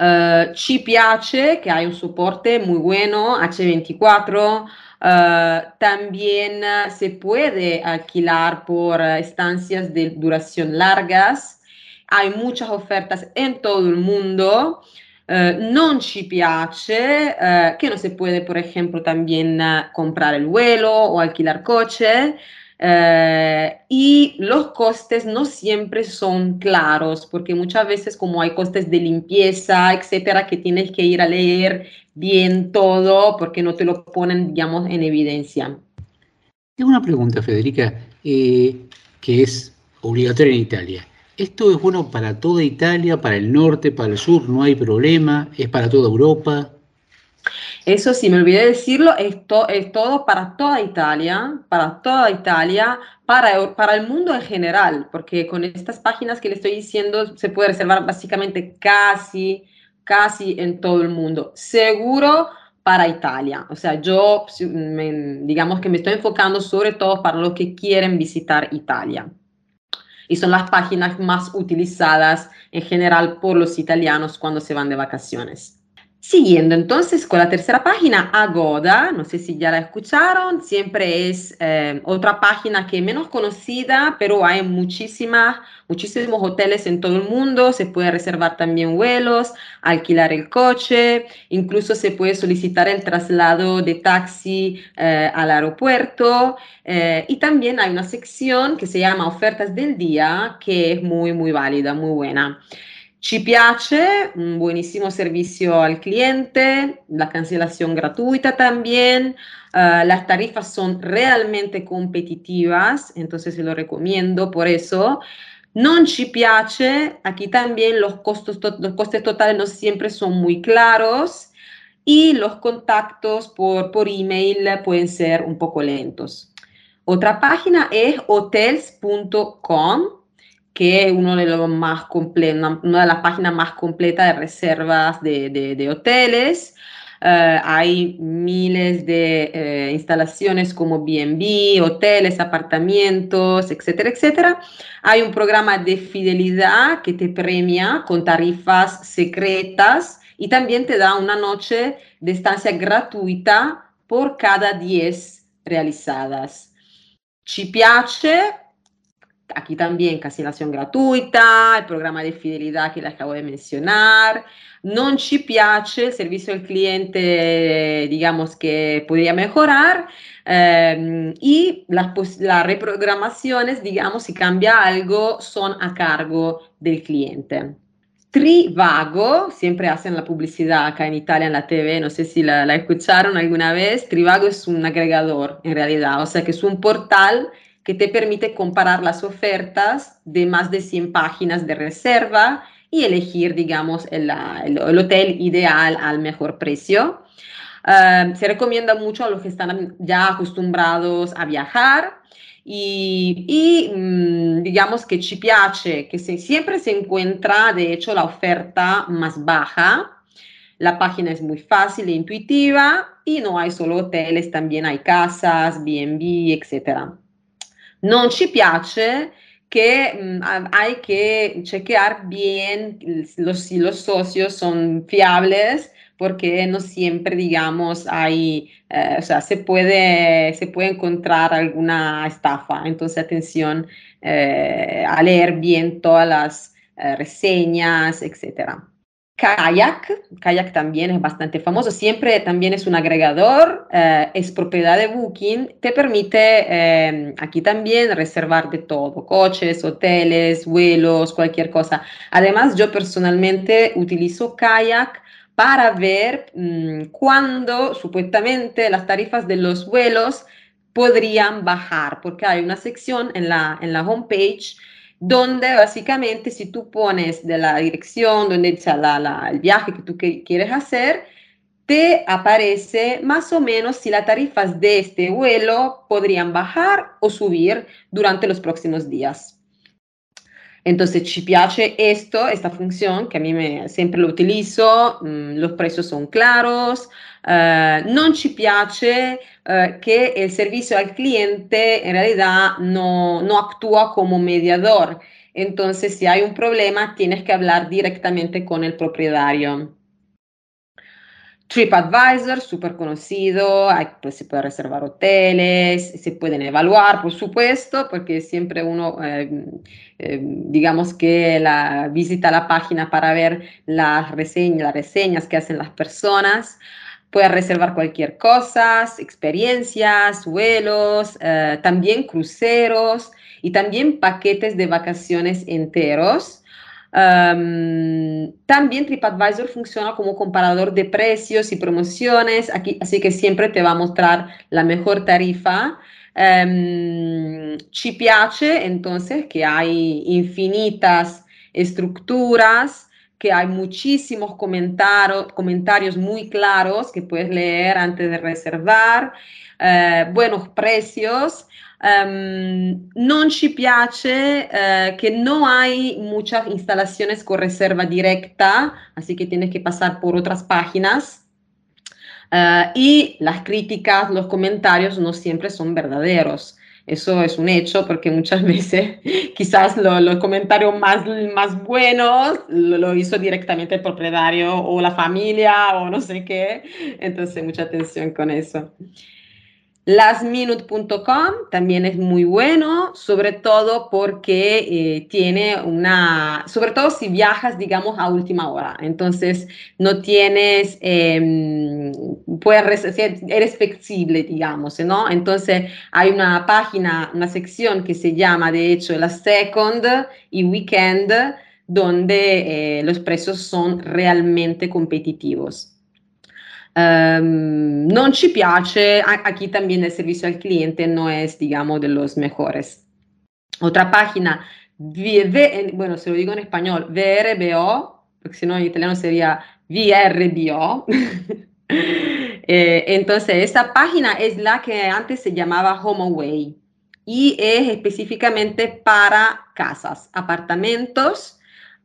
Uh, ci piace que hay un soporte muy bueno, H24, Uh, también uh, se puede alquilar por uh, estancias de duración largas. Hay muchas ofertas en todo el mundo. non ci piace que no se puede, por ejemplo, también comprar el vuelo o alquilar coche. Uh, y los costes no siempre son claros, porque muchas veces como hay costes de limpieza, etcétera, que tienes que ir a leer bien todo porque no te lo ponen, digamos, en evidencia. Tengo una pregunta, Federica, eh, que es obligatoria en Italia. ¿Esto es bueno para toda Italia, para el norte, para el sur? ¿No hay problema? ¿Es para toda Europa? Eso sí, me olvidé decirlo, esto es todo para toda Italia, para toda Italia, para, para el mundo en general, porque con estas páginas que le estoy diciendo se puede reservar básicamente casi, casi en todo el mundo. Seguro para Italia. O sea, yo digamos que me estoy enfocando sobre todo para los que quieren visitar Italia. Y son las páginas más utilizadas en general por los italianos cuando se van de vacaciones. Siguiendo entonces con la tercera página, Agoda, no sé si ya la escucharon, siempre es eh, otra página que es menos conocida, pero hay muchísimas, muchísimos hoteles en todo el mundo, se puede reservar también vuelos, alquilar el coche, incluso se puede solicitar el traslado de taxi eh, al aeropuerto eh, y también hay una sección que se llama ofertas del día que es muy, muy válida, muy buena. Ci piace, un buenísimo servicio al cliente, la cancelación gratuita también, uh, las tarifas son realmente competitivas, entonces se lo recomiendo por eso. Non ci piace, aquí también los, costos, los costes totales no siempre son muy claros y los contactos por, por email pueden ser un poco lentos. Otra página es hotels.com que es uno de los más una, una, de las páginas más completas de reservas de, de, hoteles. Uh, hay miles de uh, instalaciones como B&B, hoteles, apartamentos, etcétera, etcétera. Hay un programa de fidelidad que te premia con tarifas secretas y también te da una noche de estancia gratuita por cada 10 realizadas. Ci piace aquí también cancelación gratuita, el programa de fidelidad que les acabo de mencionar. Non ci piace el servicio al cliente, digamos que podría mejorar. Eh, y las, las reprogramaciones, digamos, si cambia algo, son a cargo del cliente. Trivago, siempre hacen la publicidad acá en Italia en la TV, no sé si la, la escucharon alguna vez. Trivago es un agregador en realidad, o sea que es un portal que te permite comparar las ofertas de más de 100 páginas de reserva y elegir, digamos, el, el, hotel ideal al mejor precio. Uh, se recomienda mucho a los que están ya acostumbrados a viajar y, mm, digamos que ci piace que siempre se encuentra de hecho la oferta más baja. La página es muy fácil e intuitiva y no hay solo hoteles, también hay casas, B&B, etc. Non ci piace que mm, hay que chequear bien los, si los socios son fiables porque no siempre, digamos, hay, eh, o sea, se puede, se puede encontrar alguna estafa. Entonces, atención eh, a leer bien todas las eh, reseñas, etcétera. Kayak, Kayak también es bastante famoso, siempre también es un agregador, es propiedad de Booking, te permite aquí también reservar de todo, coches, hoteles, vuelos, cualquier cosa. Además, yo personalmente utilizo Kayak para ver mmm, cuándo supuestamente las tarifas de los vuelos podrían bajar, porque hay una sección en la, en la homepage donde básicamente si tú pones de la dirección, donde está la, la, el viaje que tú quieres hacer, te aparece más o menos si las tarifas de este vuelo podrían bajar o subir durante los próximos días. Entonces, ci piace esto, esta función, que a mí me, siempre lo utilizo, mmm, los precios son claros, uh, non ci piace uh, que el servicio al cliente en realidad no, no actúa como mediador. Entonces, si hay un problema, tienes que hablar directamente con el propietario. TripAdvisor, súper conocido, hay, pues se puede reservar hoteles, se pueden evaluar, por supuesto, porque siempre uno, eh, eh, digamos que la, visita la página para ver las reseñas, las reseñas que hacen las personas. Puede reservar cualquier cosa, experiencias, vuelos, eh, también cruceros y también paquetes de vacaciones enteros. También TripAdvisor funciona como comparador de precios y promociones, aquí, así que siempre te va a mostrar la mejor tarifa. Um, piace entonces que hay infinitas estructuras, que hay muchísimos comentarios, comentarios muy claros que puedes leer antes de reservar, uh, buenos precios. Um, non ci piace que no hay muchas instalaciones con reserva directa, así que tienes que pasar por otras páginas. Uh, y las críticas, los comentarios no siempre son verdaderos. Eso es un hecho porque muchas *laughs* veces quizás los lo comentarios más, más buenos lo, lo, hizo directamente el propietario o la familia o no sé qué. Entonces, mucha atención con eso. Lastminute.com también es muy bueno, sobre todo porque eh, tiene una, sobre todo si viajas, digamos, a última hora. Entonces, no tienes, eh, puedes, eres flexible, digamos, ¿no? Entonces, hay una página, una sección que se llama, de hecho, la Second y Weekend, donde eh, los precios son realmente competitivos. Um, non ci piace, aquí también el servicio al cliente no es, digamos, de los mejores. Otra página, bueno, se lo digo en español, VRBO, porque si no en italiano sería VRBO. *laughs* eh, entonces, esta página es la que antes se llamaba HomeAway y es específicamente para casas, apartamentos,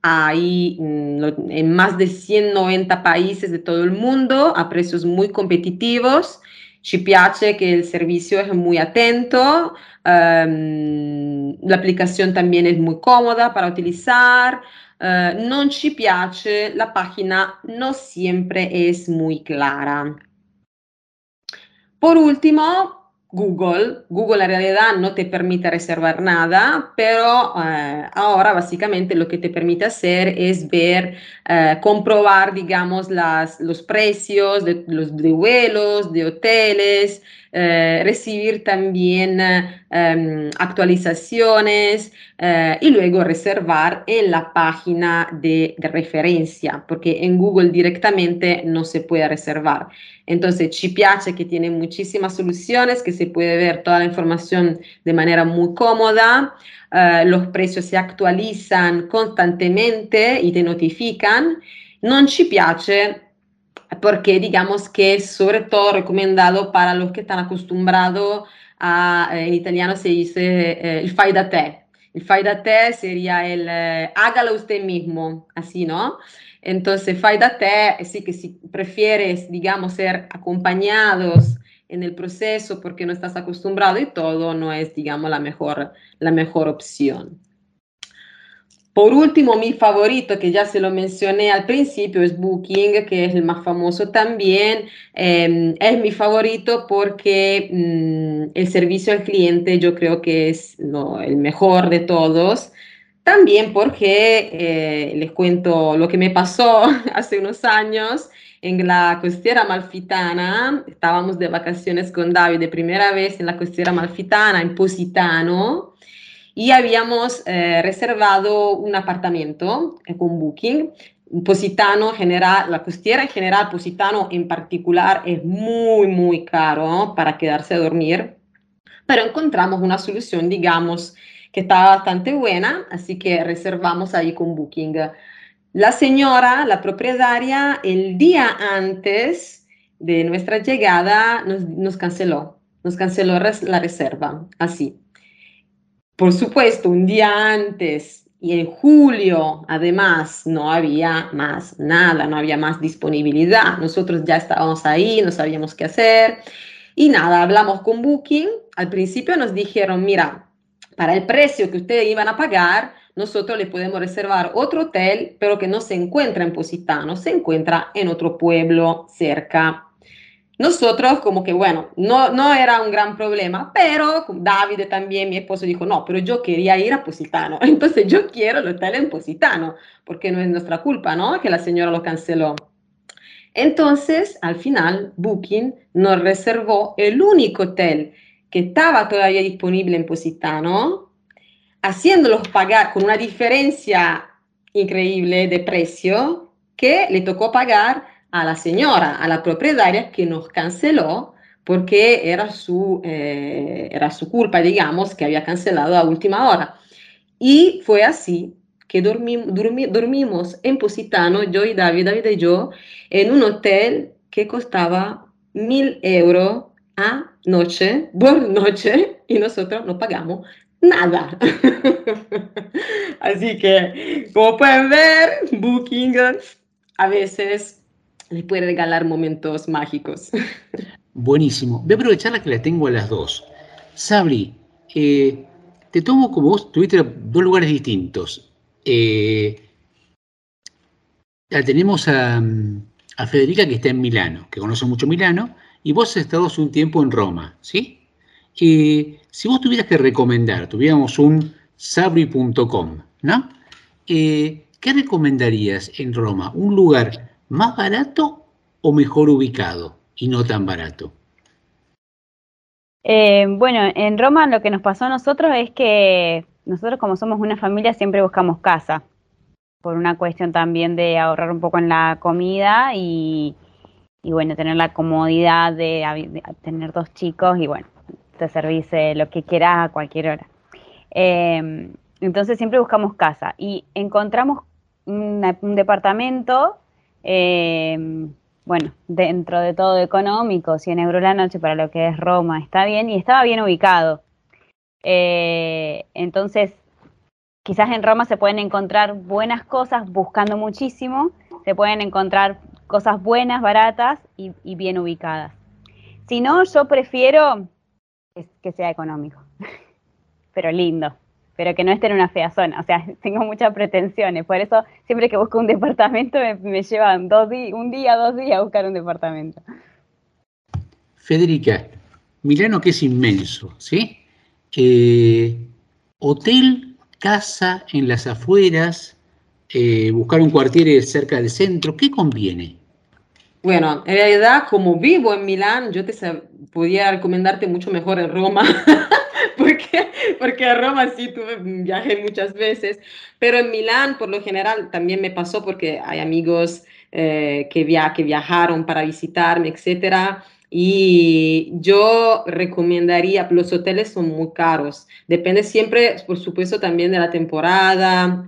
hay mm, en más de 190 países de todo el mundo a precios muy competitivos. Ci piace que el servicio es muy atento, um, la aplicación también es muy cómoda para utilizar. Uh, non ci piace, la página no siempre es muy clara. Por último, Google. Google en realidad no te permite reservar nada, pero eh, ahora básicamente lo que te permite hacer es ver, eh, comprobar, digamos, las, los precios de, los, de vuelos, de hoteles, eh, recibir también eh, actualizaciones eh, y luego reservar en la página de, referencia, porque en Google directamente no se puede reservar. Entonces, ci piace que tiene muchísimas soluciones, que se puede ver toda la información de manera muy cómoda. los precios se actualizan constantemente y te notifican. Non ci piace porque digamos que es sobre todo recomendado para los que están acostumbrados a, eh, en italiano se dice eh, el fai da te. El fai da te sería el eh, hágalo usted mismo, así, ¿no? Entonces, fai da te, sí que si prefieres, digamos, ser acompañados en el proceso porque no estás acostumbrado y todo, no es, digamos, la mejor, la mejor opción. Por último, mi favorito, que ya se lo mencioné al principio, es Booking, que es el más famoso también. Eh, es mi favorito porque mm, el servicio al cliente yo creo que es el mejor de todos. También porque eh, les cuento lo que me pasó *laughs* hace unos años en la costiera malfitana. Estábamos de vacaciones con David de primera vez en la costiera malfitana, en Positano y habíamos eh, reservado un apartamento eh, con Booking. Positano general, la costiera en general, Positano en particular, es muy, muy caro para quedarse a dormir, pero encontramos una solución, digamos, que estaba bastante buena, así que reservamos ahí con Booking. La señora, la propietaria, el día antes de nuestra llegada nos, nos canceló, nos canceló la reserva, así. Por supuesto, un día antes y en julio, además, no había más nada, no había más disponibilidad. Nosotros ya estábamos ahí, no sabíamos qué hacer. Y nada, hablamos con Booking. Al principio nos dijeron, mira, para el precio que ustedes iban a pagar, nosotros le podemos reservar otro hotel, pero que no se encuentra en Positano, se encuentra en otro pueblo cerca nosotros como que, bueno, no, no era un gran problema, pero David también, mi esposo, dijo, no, pero yo quería ir a Positano, *laughs* entonces yo quiero el hotel en Positano, porque no es nuestra culpa, ¿no? Que la señora lo canceló. Entonces, al final, Booking nos reservó el único hotel que estaba todavía disponible en Positano, haciéndolos pagar con una diferencia increíble de precio que le tocó pagar a la señora, a la propietaria que nos canceló porque era su, eh, era su culpa, digamos, que había cancelado a última hora. Y fue así que dormimos en Positano, yo y David, David y yo, en un hotel que costaba mil euros a noche, por noche, y nosotros no pagamos nada. *laughs* Así que, como pueden ver, Booking a veces les puede regalar momentos mágicos. Buenísimo. Voy a aprovechar la que la tengo a las dos. Sabri, eh, te tomo como vos tuviste dos lugares distintos. Eh, tenemos a, Federica que está en Milano, que conoce mucho Milano, y vos has estado hace un tiempo en Roma, ¿sí? Eh, si vos tuvieras que recomendar, tuviéramos un sabri.com, ¿no? ¿Qué recomendarías en Roma? ¿Un lugar más barato o mejor ubicado y no tan barato? Eh, bueno, en Roma lo que nos pasó a nosotros es que nosotros como somos una familia siempre buscamos casa, por una cuestión también de ahorrar un poco en la comida y, bueno, tener la comodidad de, tener dos chicos y bueno, te servís lo que quieras a cualquier hora. Eh, entonces siempre buscamos casa y encontramos un departamento eh, bueno, dentro de todo económico, 100 euros la noche para lo que es Roma, está bien y estaba bien ubicado. Eh, entonces, quizás en Roma se pueden encontrar buenas cosas buscando muchísimo, se pueden encontrar cosas buenas, baratas y, bien ubicadas. Si no, yo prefiero que sea económico, *laughs* pero lindo pero que no esté en una fea zona. O sea, *laughs* tengo muchas pretensiones. Por eso, siempre que busco un *laughs* departamento, me, llevan dos un día, dos días a buscar un departamento. Federica, Milano que es inmenso, ¿sí? Hotel, casa en las afueras, eh, buscar un cuartier cerca del centro, ¿qué conviene? Bueno, en realidad, como vivo en Milán, yo te podría recomendarte mucho mejor en Roma. *laughs* porque, porque a Roma sí tuve viaje muchas veces, pero en Milán por lo general también me pasó porque hay amigos eh, que, via que viajaron para visitarme, etcétera. Y yo recomendaría, los hoteles son muy caros, depende siempre, por supuesto, también de la temporada,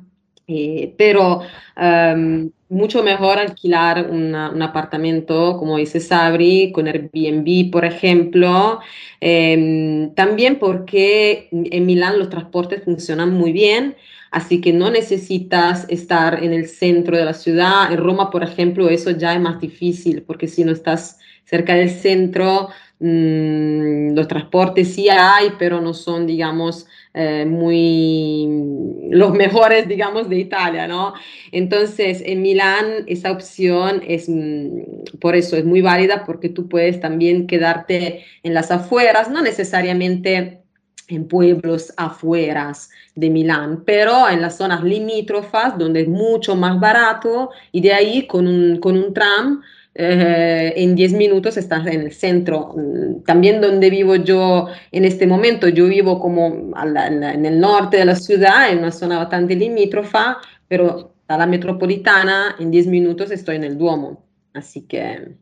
Eh, pero em, mucho mejor alquilar una- un apartamento, como dice Sabri, con Airbnb, por ejemplo. Em, también porque en Milán los transportes funcionan muy bien, así que no necesitas estar en el centro de la ciudad. En Roma, por ejemplo, eso ya es más difícil, porque si no estás cerca del centro, mm, los transportes sí hay, pero no son, digamos, eh, muy los mejores, digamos, de Italia, ¿no? Entonces, en Milán esa opción es, mm, por eso es muy válida, porque tú puedes también quedarte en las afueras, no necesariamente en pueblos afueras de Milán, pero en las zonas limítrofas, donde es mucho más barato, y de ahí con un, con un tram eh, en 10 minutos estás en el centro. Mm, También donde vivo yo en este momento, yo vivo como la- en el norte de la ciudad, en una zona bastante limítrofa, pero a la metropolitana en 10 minutos estoy en el Duomo. Así que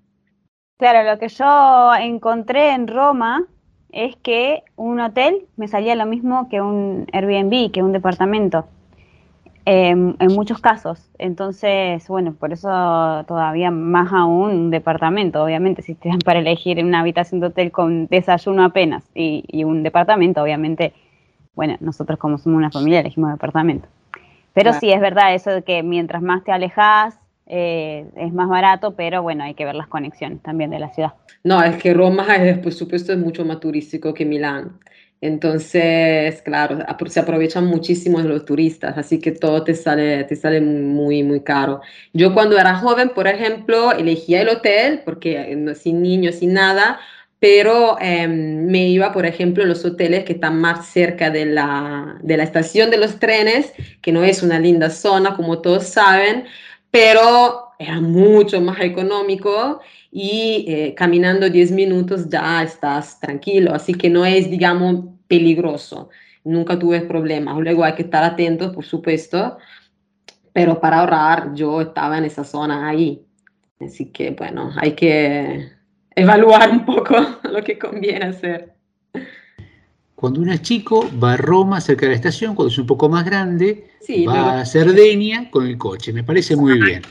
Claro, lo que yo encontré en Roma es que un hotel me salía lo mismo que un Airbnb, que un departamento, em, en muchos casos. Entonces, bueno, por eso todavía más aún un departamento, obviamente, si te dan para elegir una habitación de hotel con desayuno apenas y, y un departamento, obviamente, bueno, nosotros como somos una familia elegimos departamento. Pero Claro. sí, es verdad eso de que mientras más te alejas, eh, es más barato, pero bueno, hay que ver las conexiones también de la ciudad. No, es que Roma, es, *laughs* por supuesto, es mucho más turístico que Milán. Entonces, claro, se aprovechan muchísimo los turistas, así que todo te sale, te sale muy, muy caro. Yo cuando era joven, por ejemplo, elegía el hotel, porque eh, sin niños, sin nada, pero em, me iba, por ejemplo, a los hoteles que están más cerca de la, de la estación de los trenes, que no es una linda zona, como todos saben, pero era mucho más económico y eh, caminando 10 minutos ya estás tranquilo, así que no es, digamos, peligroso. Nunca tuve problemas. Luego hay que estar atentos, por supuesto, pero para ahorrar yo estaba en esa zona ahí. Así que, bueno, hay que evaluar un poco *laughs* lo que conviene hacer. Cuando uno es chico, va a Roma cerca de la estación, cuando es un poco más grande, Sí, va luego- a Cerdeña con el coche. Me parece muy bien,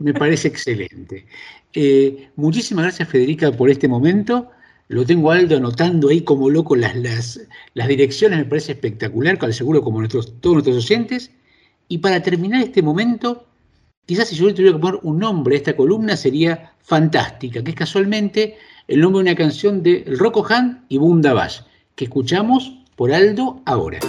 me parece excelente. Eh, muchísimas gracias, Federica, por este momento. Lo tengo Aldo anotando ahí como loco las, las, las direcciones, me parece espectacular, seguro como nuestros, todos nuestros oyentes. Y para terminar este momento, quizás si yo le tuviera que poner un nombre a esta columna sería Fantástica, que es casualmente el nombre de una canción de Rocco Han y Bunda Bash, que escuchamos por Aldo ahora.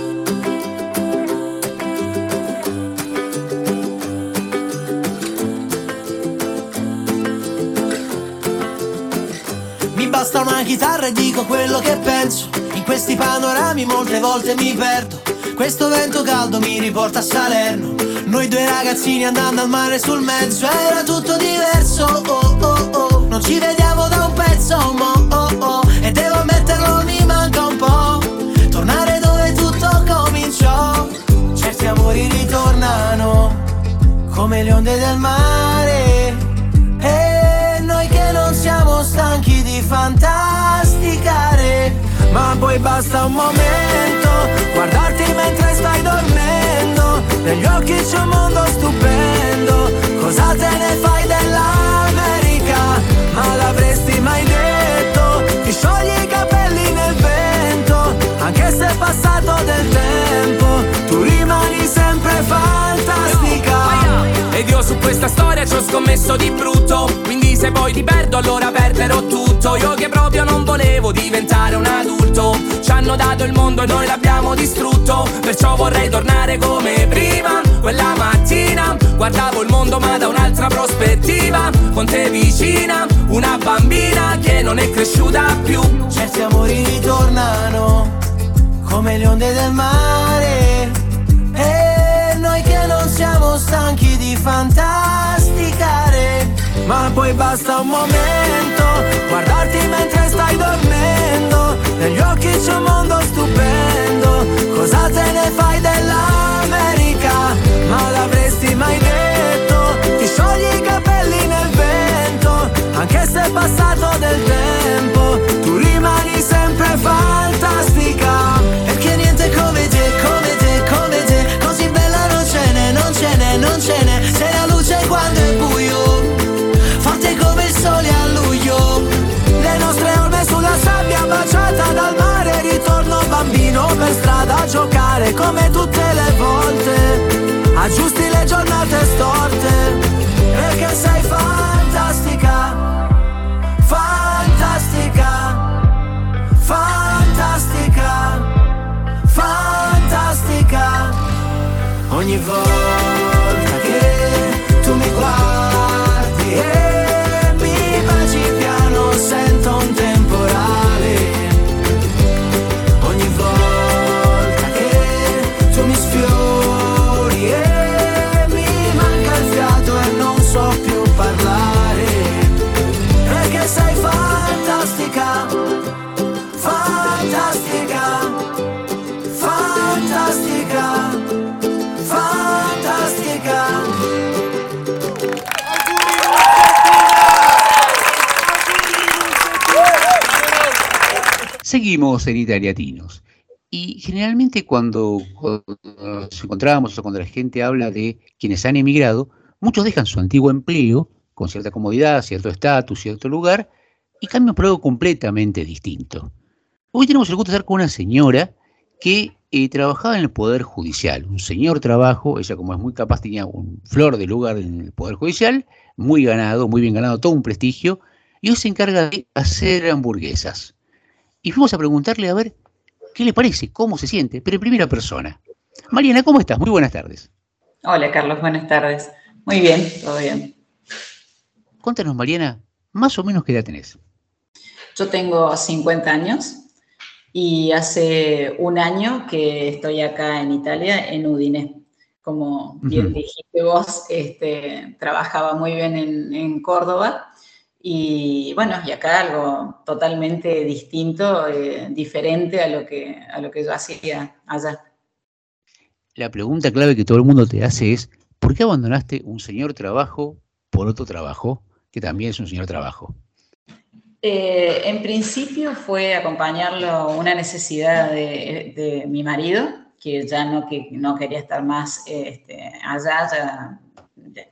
Chitarra e dico quello che penso. In questi panorami molte volte mi perdo. Questo vento caldo mi riporta a Salerno. Noi due ragazzini andando al mare sul mezzo. Era tutto diverso. Oh oh oh. Non ci vediamo da un pezzo. Mo oh oh. E devo ammetterlo, mi manca un po'. Tornare dove tutto cominciò. Certi amori ritornano. Come le onde del mare. Fantasticare Ma poi basta un momento Guardarti mentre stai dormendo Negli occhi c'è un mondo stupendo Cosa te ne fai dell'America? Ma l'avresti mai detto? Ti sciogli i capelli nel vento Anche se è passato del tempo Tu rimani sempre fantastica Ed io su questa storia ci ho scommesso di brutto. Quindi se poi ti perdo allora perderò tutto. Io che proprio non volevo diventare un adulto. Ci hanno dato il mondo e noi l'abbiamo distrutto. Perciò vorrei tornare come prima Quella mattina. Guardavo il mondo ma da un'altra prospettiva. Con te vicina, una bambina che non è cresciuta più. Certi amori ritornano come le onde del mare siamo stanchi di fantasticare Ma poi basta un momento Guardarti mentre stai dormendo Negli occhi c'è un mondo stupendo Cosa te ne fai dell'America? Ma l'avresti mai detto? Ti sciogli i capelli nel vento Anche se è passato del tempo Tu rimani sempre fantastica Perché niente come E come tutte le volte. Aggiusti le giornate storte Perché sei fantastica Fantastica Fantastica Fantastica. Ogni volta Seguimos en Italiatinos. Y generalmente cuando, nos encontramos o cuando la gente habla de quienes han emigrado, muchos dejan su antiguo empleo con cierta comodidad, cierto estatus, cierto lugar, y cambian por algo completamente distinto. Hoy tenemos el gusto de estar con una señora que eh, trabajaba en el Poder Judicial, un señor trabajo, ella como es muy capaz tenía un flor de lugar en el Poder Judicial, muy ganado, muy bien ganado, todo un prestigio, y hoy se encarga de hacer hamburguesas. Y fuimos a preguntarle a ver qué le parece, cómo se siente, pero en primera persona. Mariana, ¿cómo estás? Muy buenas tardes. Hola Carlos, buenas tardes. Muy bien, todo bien. Cuéntanos, Mariana, más o menos qué edad tenés. Yo tengo 50 años y hace un año que estoy acá en Italia, en Udine. Como bien dijiste vos, este, trabajaba muy bien en, en Córdoba y bueno, y acá algo totalmente distinto, eh, diferente a lo, que, a lo que yo hacía allá. La pregunta clave que todo el mundo te hace es, ¿por qué abandonaste un señor trabajo por otro trabajo, que también es un señor trabajo? Eh, en principio fue acompañarlo una necesidad de, de mi marido, que ya no, que no quería estar más este, allá, ya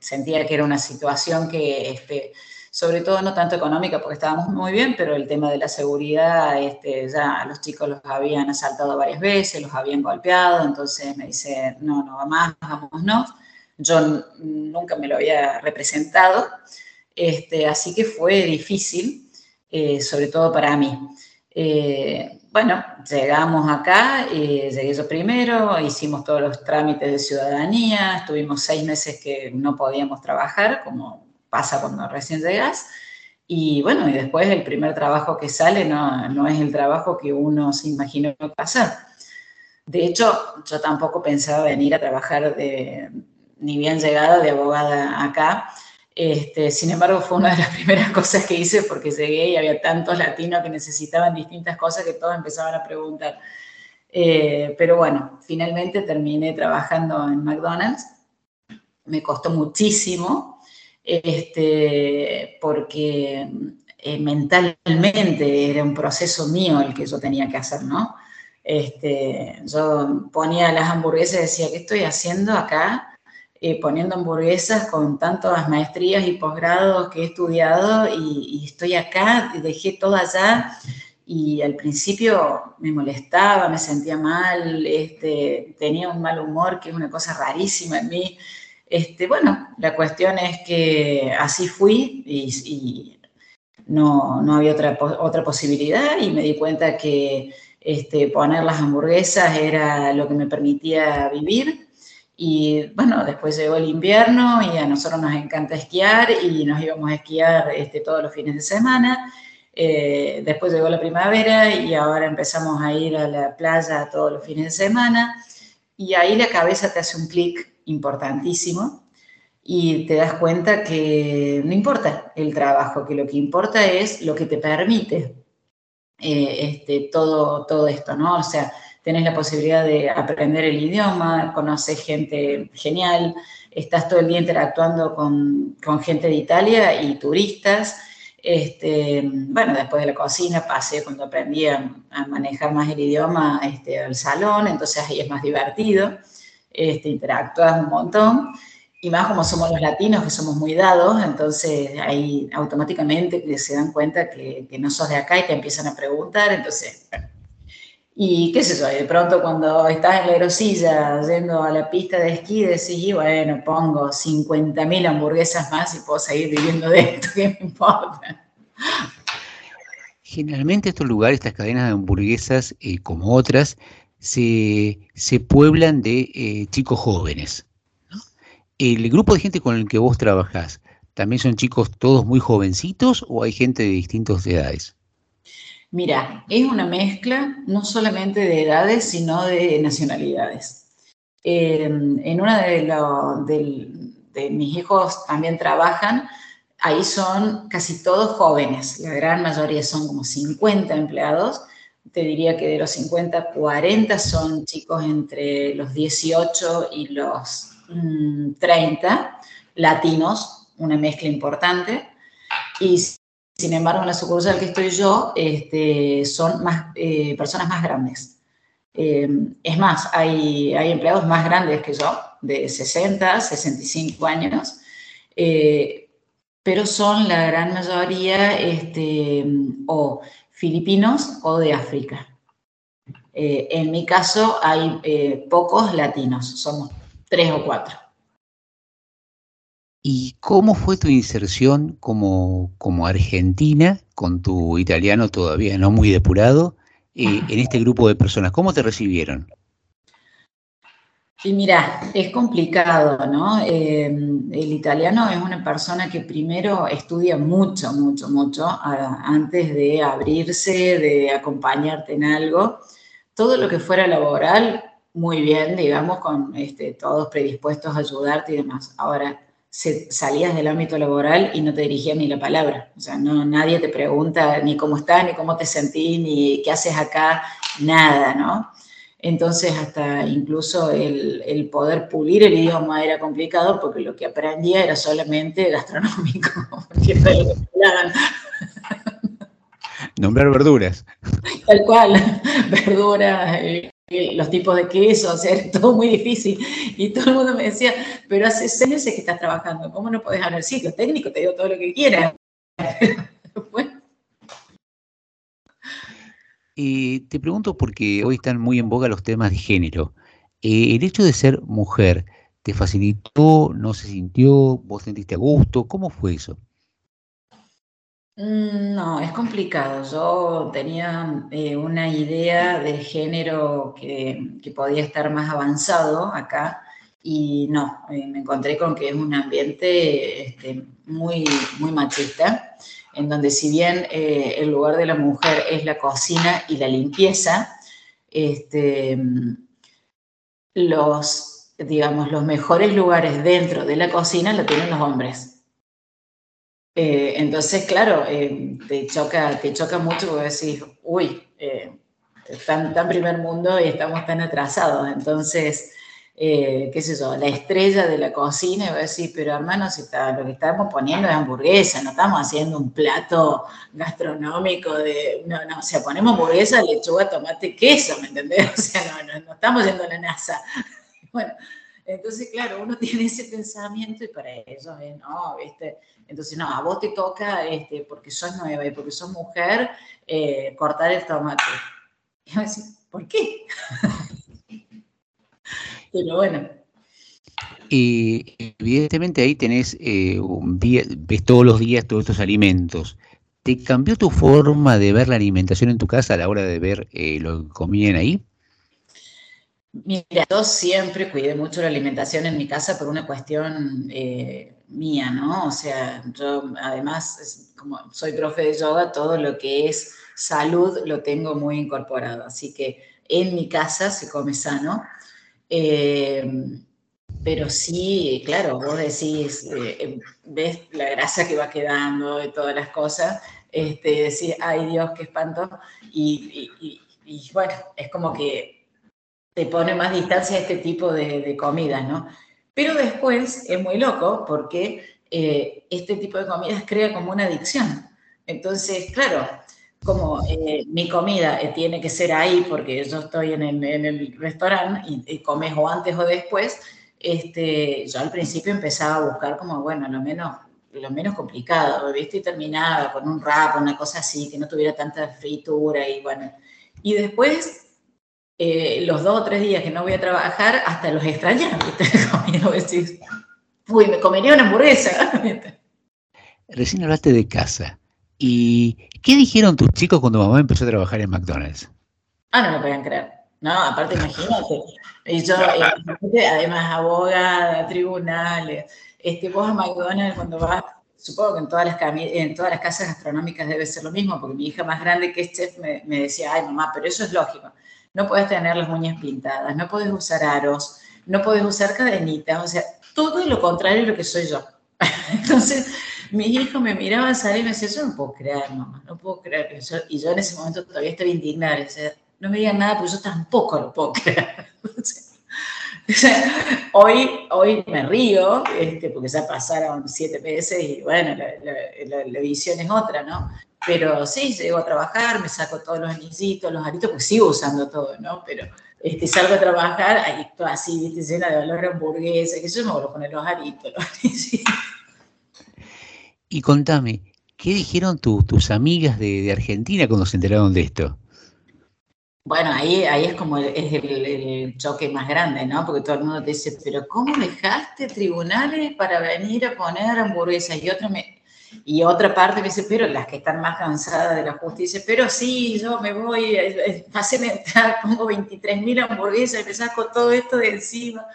sentía que era una situación que, este, sobre todo no tanto económica, porque estábamos muy bien, pero el tema de la seguridad, este, ya los chicos los habían asaltado varias veces, los habían golpeado, entonces me dice, no, no va más, vámonos. Yo nunca me lo había representado, este, así que fue difícil, eh, sobre todo para mí. Eh, bueno, llegamos acá, eh, llegué yo primero, hicimos todos los trámites de ciudadanía, estuvimos seis meses que no podíamos trabajar, como pasa cuando recién llegas, y bueno, y después el primer trabajo que sale no, no es el trabajo que uno se imaginó pasar. De hecho, yo tampoco pensaba venir a trabajar de, ni bien llegada de abogada acá. Este, sin embargo, fue una de las *laughs* primeras cosas que hice porque llegué y había tantos latinos que necesitaban distintas cosas que todos empezaban a preguntar. Eh, pero bueno, finalmente terminé trabajando en McDonald's. Me costó muchísimo, este, porque eh, mentalmente era un proceso mío el que yo tenía que hacer, ¿no? Este, yo ponía las hamburguesas y decía, ¿qué estoy haciendo acá? Eh, poniendo hamburguesas con tantas maestrías y posgrados que he estudiado y, estoy acá, dejé todo allá y al principio me molestaba, me sentía mal, este, tenía un mal humor, que es una cosa rarísima en mí. Este, bueno, la cuestión es que así fui y, no, no había otra, otra posibilidad y me di cuenta que este, poner las hamburguesas era lo que me permitía vivir. Y bueno, después llegó el invierno y a nosotros nos encanta esquiar y nos íbamos a esquiar este, todos los fines de semana. Eh, después llegó la primavera y ahora empezamos a ir a la playa todos los fines de semana. Y ahí la cabeza te hace un clic importantísimo y te das cuenta que no importa el trabajo, que lo que importa es lo que te permite eh, este, todo, todo esto, ¿no? O sea, tenés la posibilidad de aprender el idioma, conoces gente genial, estás todo el día interactuando con, con gente de Italia y turistas. Este, bueno, después de la cocina pasé cuando aprendí a, a manejar más el idioma este, al salón, entonces ahí es más divertido, este, interactúas un montón. Y más como somos los latinos, que somos muy dados, entonces ahí automáticamente se dan cuenta que, que no sos de acá y te empiezan a preguntar, entonces Y qué sé yo, de pronto cuando estás en la aerosilla yendo a la pista de esquí, decís, bueno, pongo 50.000 hamburguesas más y puedo seguir viviendo de esto, ¿qué me importa? Generalmente estos lugares, estas cadenas de hamburguesas, eh, como otras, se, se pueblan de eh, chicos jóvenes. El grupo de gente con el que vos trabajás, ¿también son chicos todos muy jovencitos o hay gente de distintas edades? Mira, es una mezcla no solamente de edades, sino de nacionalidades. Eh, en una de, lo, de, de mis hijos también trabajan, ahí son casi todos jóvenes, la gran mayoría son como 50 empleados, te diría que de los 50, 40 son chicos entre los 18 y los mm, 30, latinos, una mezcla importante, y sin embargo en la sucursal que estoy yo este, son más, eh, personas más grandes. Eh, es más, hay, hay empleados más grandes que yo, de 60, 65 años, eh, pero son la gran mayoría este, o filipinos o de África. Eh, en mi caso hay eh, pocos latinos, somos tres o cuatro. ¿Y cómo fue tu inserción como, como argentina, con tu italiano todavía no muy depurado, eh, en este grupo de personas? ¿Cómo te recibieron? Y mira, es complicado, ¿no? Eh, el italiano es una persona que primero estudia mucho, mucho, mucho antes de abrirse, de acompañarte en algo. Todo lo que fuera laboral, muy bien, digamos, con este, todos predispuestos a ayudarte y demás. Ahora, salías del ámbito laboral y no te dirigían ni la palabra. O sea, no, nadie te pregunta ni cómo estás, ni cómo te sentís, ni qué haces acá, nada, ¿no? Entonces, hasta incluso el, el, poder pulir el idioma era complicado porque lo que aprendía era solamente gastronómico. *laughs* *laughs* Nombrar verduras. Tal cual, *laughs* verduras, eh, los tipos de queso, o sea, era todo muy difícil. Y todo el mundo me decía, pero hace seis meses que estás trabajando, ¿cómo no podés hablar? Sí, lo técnico te digo todo lo que quieras. bueno, Te pregunto porque hoy están muy en boga los temas de género. Eh, ¿El hecho de ser mujer te facilitó, no se sintió, vos sentiste a gusto? ¿Cómo fue eso? Mm, No, es complicado. Yo tenía eh, una idea de género que, que podía estar más avanzado acá y no, eh, me encontré con que es un ambiente este, muy, muy machista en donde si bien eh, el lugar de la mujer es la cocina y la limpieza, este, los, digamos, los mejores lugares dentro de la cocina lo tienen los hombres. Eh, entonces, claro, eh, te, choca, te choca mucho porque decís, uy, eh, tan, tan primer mundo y estamos tan atrasados. Entonces, eh, qué sé yo, la estrella de la cocina y voy a decir, pero hermano, si está, lo que estamos poniendo es hamburguesa, no estamos haciendo un plato gastronómico de, no, no, o sea, ponemos hamburguesa, lechuga, tomate, queso, ¿me entendés? *laughs* O sea, no, no, no estamos yendo a la NASA. *laughs* Bueno, entonces, claro, uno tiene ese pensamiento y para ellos es, no, ¿viste? Entonces, no, a vos te toca, este, porque sos nueva y porque sos mujer, eh, cortar el tomate. Y yo decía, ¿por qué? *laughs* Pero bueno. Y evidentemente ahí tenés, eh, un día, ves todos los días todos estos alimentos. ¿Te cambió tu forma de ver la alimentación en tu casa a la hora de ver eh, lo que comían ahí? Mira, yo siempre cuidé mucho la alimentación en mi casa por una cuestión eh, mía, ¿no? O sea, yo además, como soy profe de yoga, todo lo que es salud lo tengo muy incorporado. Así que en mi casa se come sano. Eh, pero sí, claro, vos decís, eh, ves la grasa que va quedando y todas las cosas, este, decís, ay Dios, qué espanto. Y bueno, es como que te pone más distancia a este tipo de, de comidas, ¿no? Pero después es muy loco porque eh, este tipo de comidas crea como una adicción. Entonces, claro, como eh, mi comida eh, tiene que ser ahí porque yo estoy en el, en el restaurante y, y comes o antes o después, este, yo al principio empezaba a buscar como, bueno, lo menos, lo menos complicado, ¿viste? Y terminaba con un wrap, una cosa así, que no tuviera tanta fritura y bueno. Y después eh, los dos o tres días que no voy a trabajar, hasta los extrañan, ¿viste? *laughs* uy, me comería una hamburguesa. *laughs* Recién hablaste de casa. ¿Y qué dijeron tus chicos cuando mamá empezó a trabajar en McDonald's? Ah, no me podían creer. No, aparte imagínate. Y yo, *laughs* eh, además, abogada, tribunales. Este, vos a McDonald's cuando vas, supongo que en todas, las en todas las casas gastronómicas debe ser lo mismo, porque mi hija más grande que es chef me, me decía, ay mamá, pero eso es lógico. No puedes tener las uñas pintadas, no puedes usar aros, no puedes usar cadenitas, o sea, todo lo contrario de lo que soy yo. *laughs* Entonces, mis hijos me miraban salir y me decían, yo no puedo creer, mamá, no puedo creer. Y yo, en ese momento todavía estaba indignada. No me digan nada, porque yo tampoco lo puedo creer. *laughs* Hoy, hoy me río, este, porque ya pasaron siete meses y bueno, la, visión es otra, ¿no? Pero sí, llego a trabajar, me saco todos los anillitos, los aritos, porque sigo usando todo, ¿no? Pero este, salgo a trabajar, ahí todo así, viste, llena de olor hamburguesa, que yo me voy a poner los aritos, los Y contame, ¿qué dijeron tus amigas de, Argentina cuando se enteraron de esto? Bueno, ahí, ahí es como el, es el, choque más grande, ¿no? Porque todo el mundo te dice, pero ¿cómo dejaste tribunales para venir a poner hamburguesas? Y otra, me, y otra parte me dice, pero las que están más cansadas de la justicia, pero sí, yo me voy, haceme entrar, pongo 23 mil hamburguesas y me saco todo esto de encima.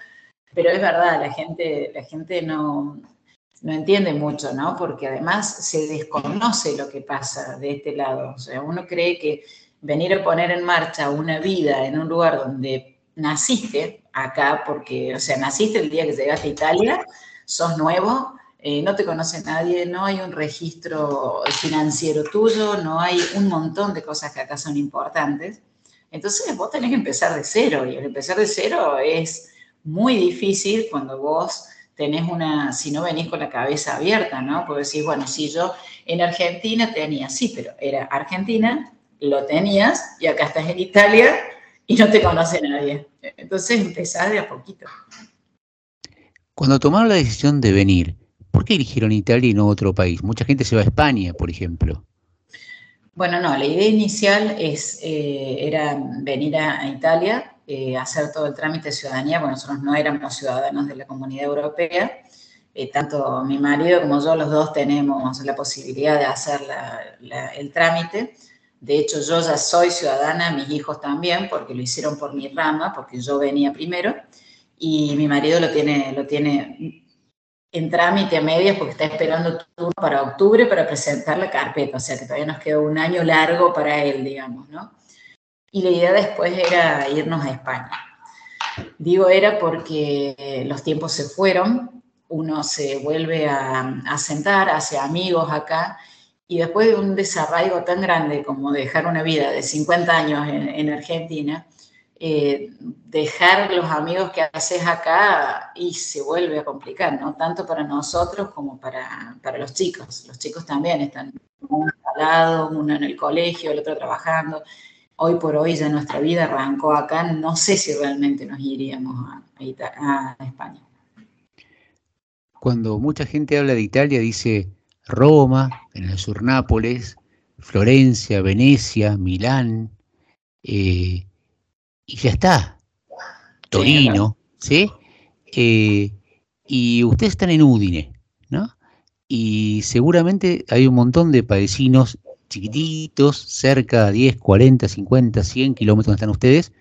Pero es verdad, la gente, la gente no, no entiende mucho, ¿no? Porque además se desconoce lo que pasa de este lado. O sea, uno cree que venir a poner en marcha una vida en un lugar donde naciste acá, porque, o sea, naciste el día que llegaste a Italia, sos nuevo, eh, no te conoce nadie, no hay un registro financiero tuyo, no hay un montón de cosas que acá son importantes. Entonces vos tenés que empezar de cero y el empezar de cero es muy difícil cuando vos tenés una, si no venís con la cabeza abierta, ¿no? Porque decís, bueno, si yo en Argentina tenía, sí, pero era Argentina, lo tenías, y acá estás en Italia y no te conoce nadie. Entonces empezás de a poquito. Cuando tomaron la decisión de venir, ¿por qué eligieron Italia y no otro país? Mucha gente se va a España, por ejemplo. Bueno, no, la idea inicial es, eh, era venir a Italia eh, hacer todo el trámite de ciudadanía, bueno, nosotros no éramos ciudadanos de la comunidad europea, eh, tanto mi marido como yo, los dos tenemos la posibilidad de hacer el trámite. De hecho, yo ya soy ciudadana, mis hijos también, porque lo hicieron por mi rama, porque yo venía primero, y mi marido lo tiene, lo tiene en trámite a medias porque está esperando turno para octubre para presentar la carpeta, o sea que todavía nos queda un año largo para él, digamos, ¿no? Y la idea después era irnos a España. Digo era porque los tiempos se fueron, uno se vuelve a, sentar, hace amigos acá, y después de un desarraigo tan grande como dejar una vida de 50 años en, Argentina, eh, dejar los amigos que haces acá y se vuelve a complicar, ¿no? Tanto para nosotros como para, para los chicos. Los chicos también están uno al lado, uno en el colegio, el otro trabajando hoy por hoy ya nuestra vida arrancó acá, no sé si realmente nos iríamos a, España. Cuando mucha gente habla de Italia, dice Roma, en el sur Nápoles, Florencia, Venecia, Milán, eh, y ya está. Torino, ¿sí? Eh, y ustedes están en Udine, ¿no? Y seguramente hay un montón de padecinos chiquititos, cerca de 10, 40, 50, 100 kilómetros donde están ustedes,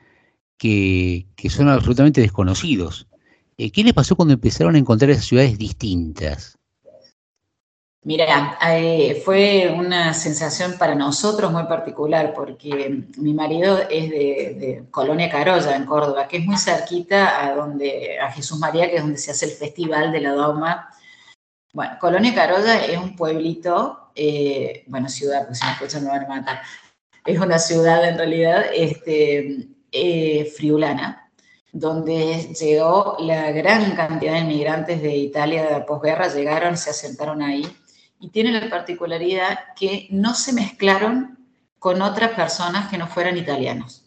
que, son absolutamente desconocidos. Eh, ¿Qué les pasó cuando empezaron a encontrar esas ciudades distintas? Mira, eh, fue una sensación para nosotros muy particular porque mi marido es de, Colonia Carolla, en Córdoba, que es muy cerquita a, donde, a Jesús María, que es donde se hace el Festival de la Doma. Bueno, Colonia Carolla es un pueblito eh, bueno, ciudad, pues si me escuchan me van a matar, es una ciudad en realidad este, eh, friulana, donde llegó la gran cantidad de inmigrantes de Italia de la posguerra, llegaron, se asentaron ahí, y tiene la particularidad que no se mezclaron con otras personas que no fueran italianos.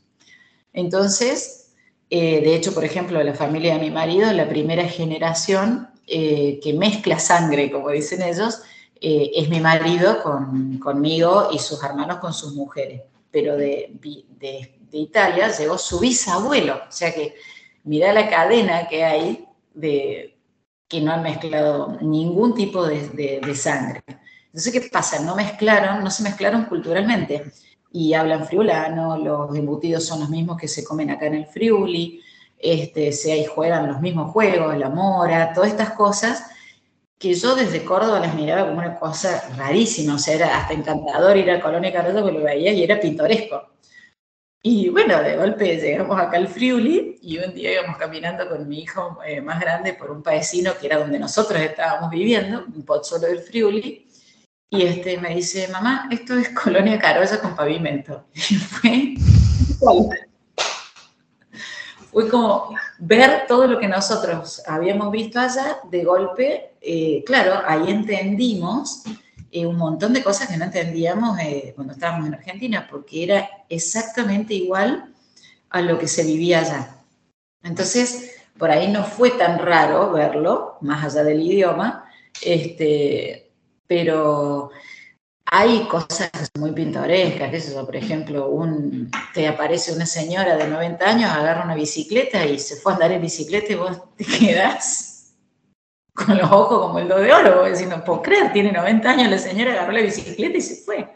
Entonces, eh, de hecho, por ejemplo, la familia de mi marido, la primera generación que mezcla sangre, como dicen ellos, eh, es mi marido con, conmigo y sus hermanos con sus mujeres, pero de, de Italia llegó su bisabuelo. O sea que mirá la cadena que hay de que no han mezclado ningún tipo de, de sangre. Entonces, ¿qué pasa? No mezclaron, no se mezclaron culturalmente y hablan friulano, los embutidos son los mismos que se comen acá en el Friuli, este, se ahí juegan los mismos juegos, la mora, todas estas cosas que yo desde Córdoba las miraba como una cosa rarísima, o sea, era hasta encantador ir a Colonia Carrota porque lo veía y era pintoresco. Y bueno, de golpe llegamos acá al Friuli y un día íbamos caminando con mi hijo eh, más grande por un paesino que era donde nosotros estábamos viviendo, un pozzolo del Friuli, y este, me dice, mamá, esto es Colonia Carolla con pavimento. *laughs* Y fue, fue como ver todo lo que nosotros habíamos visto allá, de golpe, eh, claro, ahí entendimos eh, un montón de cosas que no entendíamos eh, cuando estábamos en Argentina, porque era exactamente igual a lo que se vivía allá. Entonces, por ahí no fue tan raro verlo, más allá del idioma, este, pero hay cosas muy pintorescas, por ejemplo, un, te aparece una señora de 90 años, agarra una bicicleta y se fue a andar en bicicleta y vos te *laughs* quedás con los ojos como el do de oro, vos decís, no puedo creer, tiene 90 años, la señora agarró la bicicleta y se fue.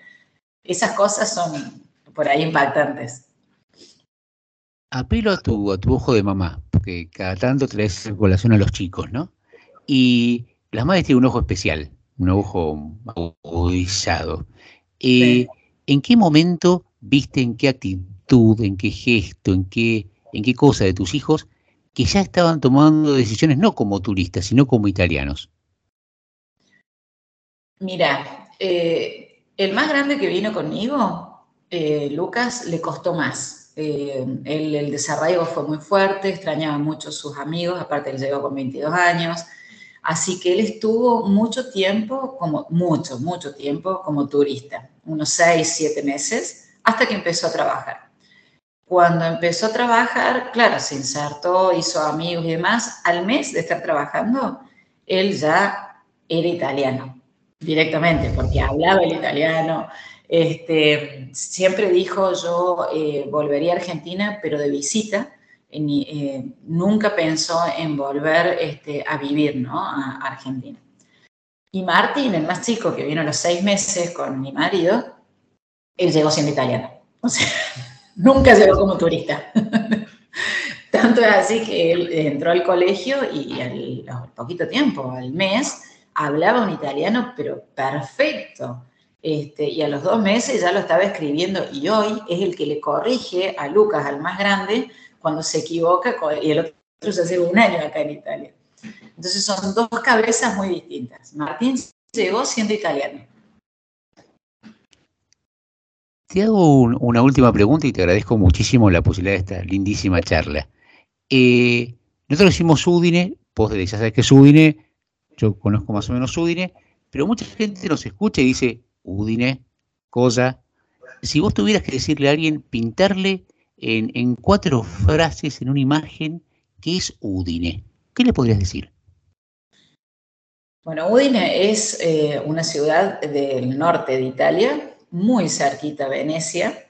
Esas cosas son por ahí impactantes. Apelo a tu, a tu ojo de mamá, porque cada tanto traes colación a los chicos, ¿no? Y las madres tienen un ojo especial un ojo agudizado. Eh, ¿En qué momento viste, en qué actitud, en qué gesto, en qué, en qué cosa de tus hijos que ya estaban tomando decisiones no como turistas, sino como italianos? Mira, eh, el más grande que vino conmigo, eh, Lucas, le costó más. el, el, desarraigo fue muy fuerte, extrañaba mucho a sus amigos, aparte él llegó con 22 años, Así que él estuvo mucho tiempo, como mucho, mucho tiempo como turista, unos seis, siete meses, hasta que empezó a trabajar. Cuando empezó a trabajar, claro, se insertó, hizo amigos y demás, al mes de estar trabajando, él ya era italiano, directamente, porque hablaba el italiano. Este, siempre dijo, yo eh, volvería a Argentina, pero de visita, eh, nunca pensó en volver este, a vivir ¿no? a Argentina. Y Martín, el más chico, que vino a los seis meses con mi marido, él llegó siendo italiano. O sea, nunca llegó como turista. *laughs* Tanto es así que él entró al colegio y al, poquito tiempo, al mes, hablaba un italiano, pero perfecto. Este, y a los dos meses ya lo estaba escribiendo y hoy es el que le corrige a Lucas, al más grande, cuando se equivoca y el otro se hace un año acá en Italia. Entonces son dos cabezas muy distintas. Martín llegó siendo italiano. Te hago una última pregunta y te agradezco muchísimo la posibilidad de esta lindísima charla. Eh, nosotros decimos Udine, vos ya sabes que es Udine, yo conozco más o menos Udine, pero mucha gente nos escucha y dice Udine, cosa. Si vos tuvieras que decirle a alguien, pintarle en, cuatro frases, en una imagen, ¿qué es Udine? ¿Qué le podrías decir? Bueno, Udine es eh, una ciudad del norte de Italia, muy cerquita a Venecia,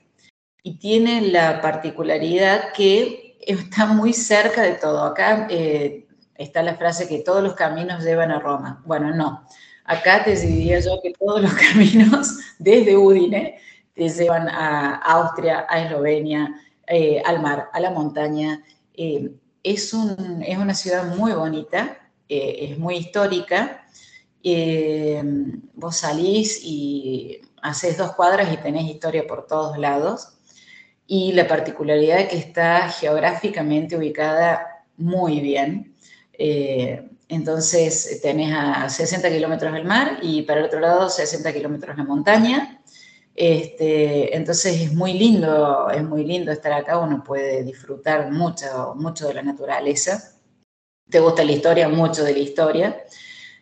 y tiene la particularidad que está muy cerca de todo. Acá eh, está la frase que todos los caminos llevan a Roma. Bueno, no. Acá te diría yo que todos los *laughs* caminos desde Udine te llevan a Austria, a Eslovenia, eh, al mar, a la montaña. Eh, es, un, es, una ciudad muy bonita, es muy histórica. vos salís y haces dos cuadras y tenés historia por todos lados. Y la particularidad es que está geográficamente ubicada muy bien. entonces tenés a 60 kilómetros del mar y para el otro lado 60 kilómetros la montaña este, entonces es muy lindo, es muy lindo estar acá, uno puede disfrutar mucho, mucho de la naturaleza. Te gusta la historia, mucho de la historia.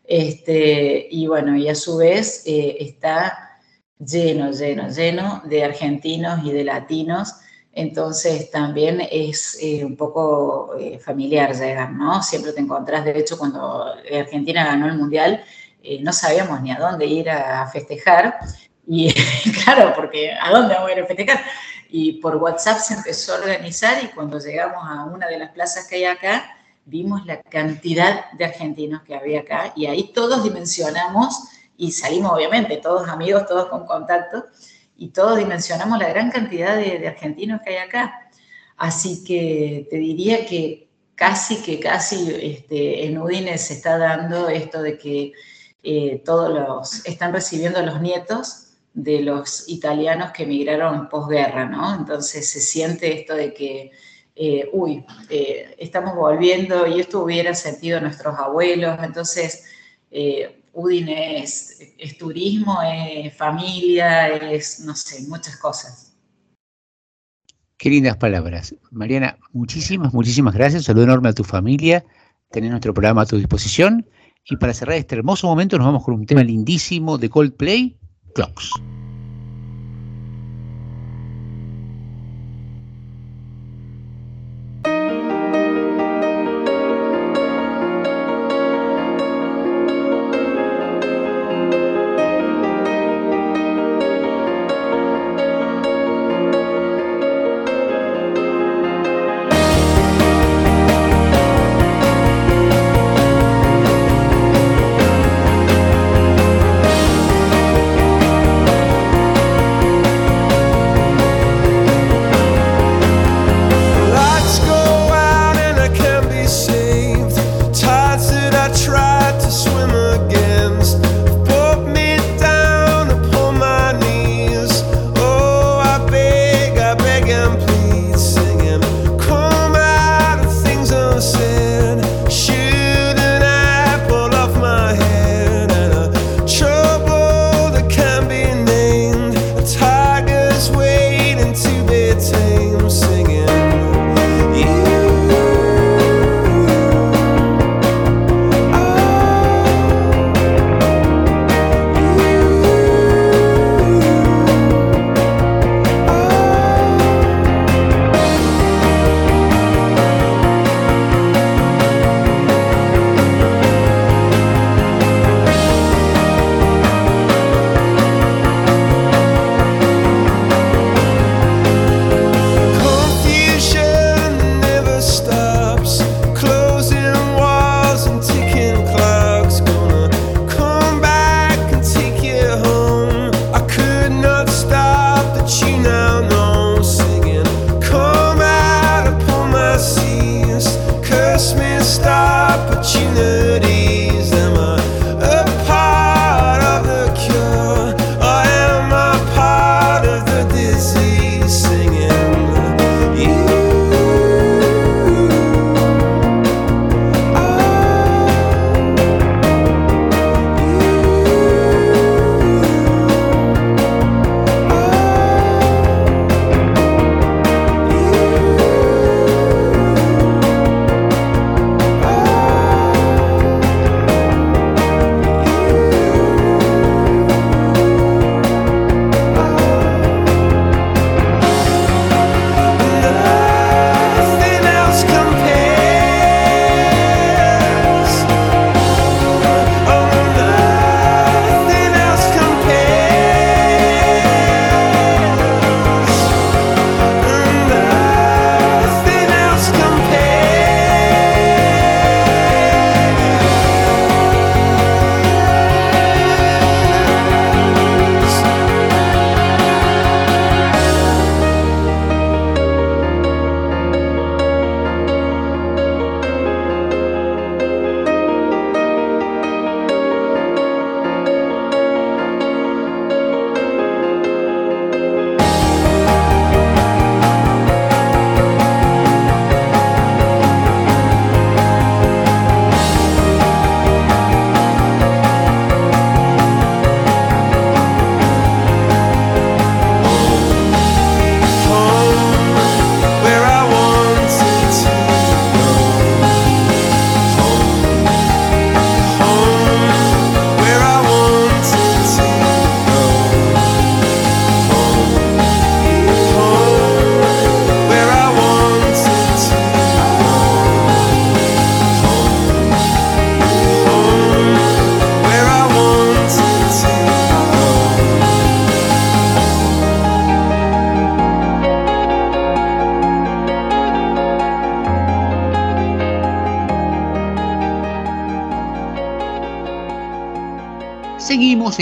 Este, y bueno, y a su vez eh, está lleno, lleno, lleno de argentinos y de latinos. Entonces también es eh, un poco eh, familiar llegar, ¿no? Siempre te encontrás, de hecho, cuando Argentina ganó el Mundial, no sabíamos ni a dónde ir a festejar y *laughs* claro, porque ¿a dónde vamos a ir a festejar? Y por WhatsApp se empezó a organizar y cuando llegamos a una de las plazas que hay acá, vimos la cantidad de argentinos que había acá y ahí todos dimensionamos y salimos obviamente, todos amigos, todos con contacto y todos dimensionamos la gran cantidad de, argentinos que hay acá. Así que te diría que casi que casi este, en Udine se está dando esto de que eh, todos los, están recibiendo los nietos de los italianos que emigraron posguerra, ¿no? Entonces se siente esto de que, eh, uy, eh, estamos volviendo y esto hubiera sentido nuestros abuelos, entonces Udine es, turismo, es familia, es, no sé, muchas cosas. Qué lindas palabras. Mariana, muchísimas, muchísimas gracias. Saludo enorme a tu familia. Tener nuestro programa a tu disposición. Y para cerrar este hermoso momento nos vamos con un tema lindísimo de Coldplay clocks.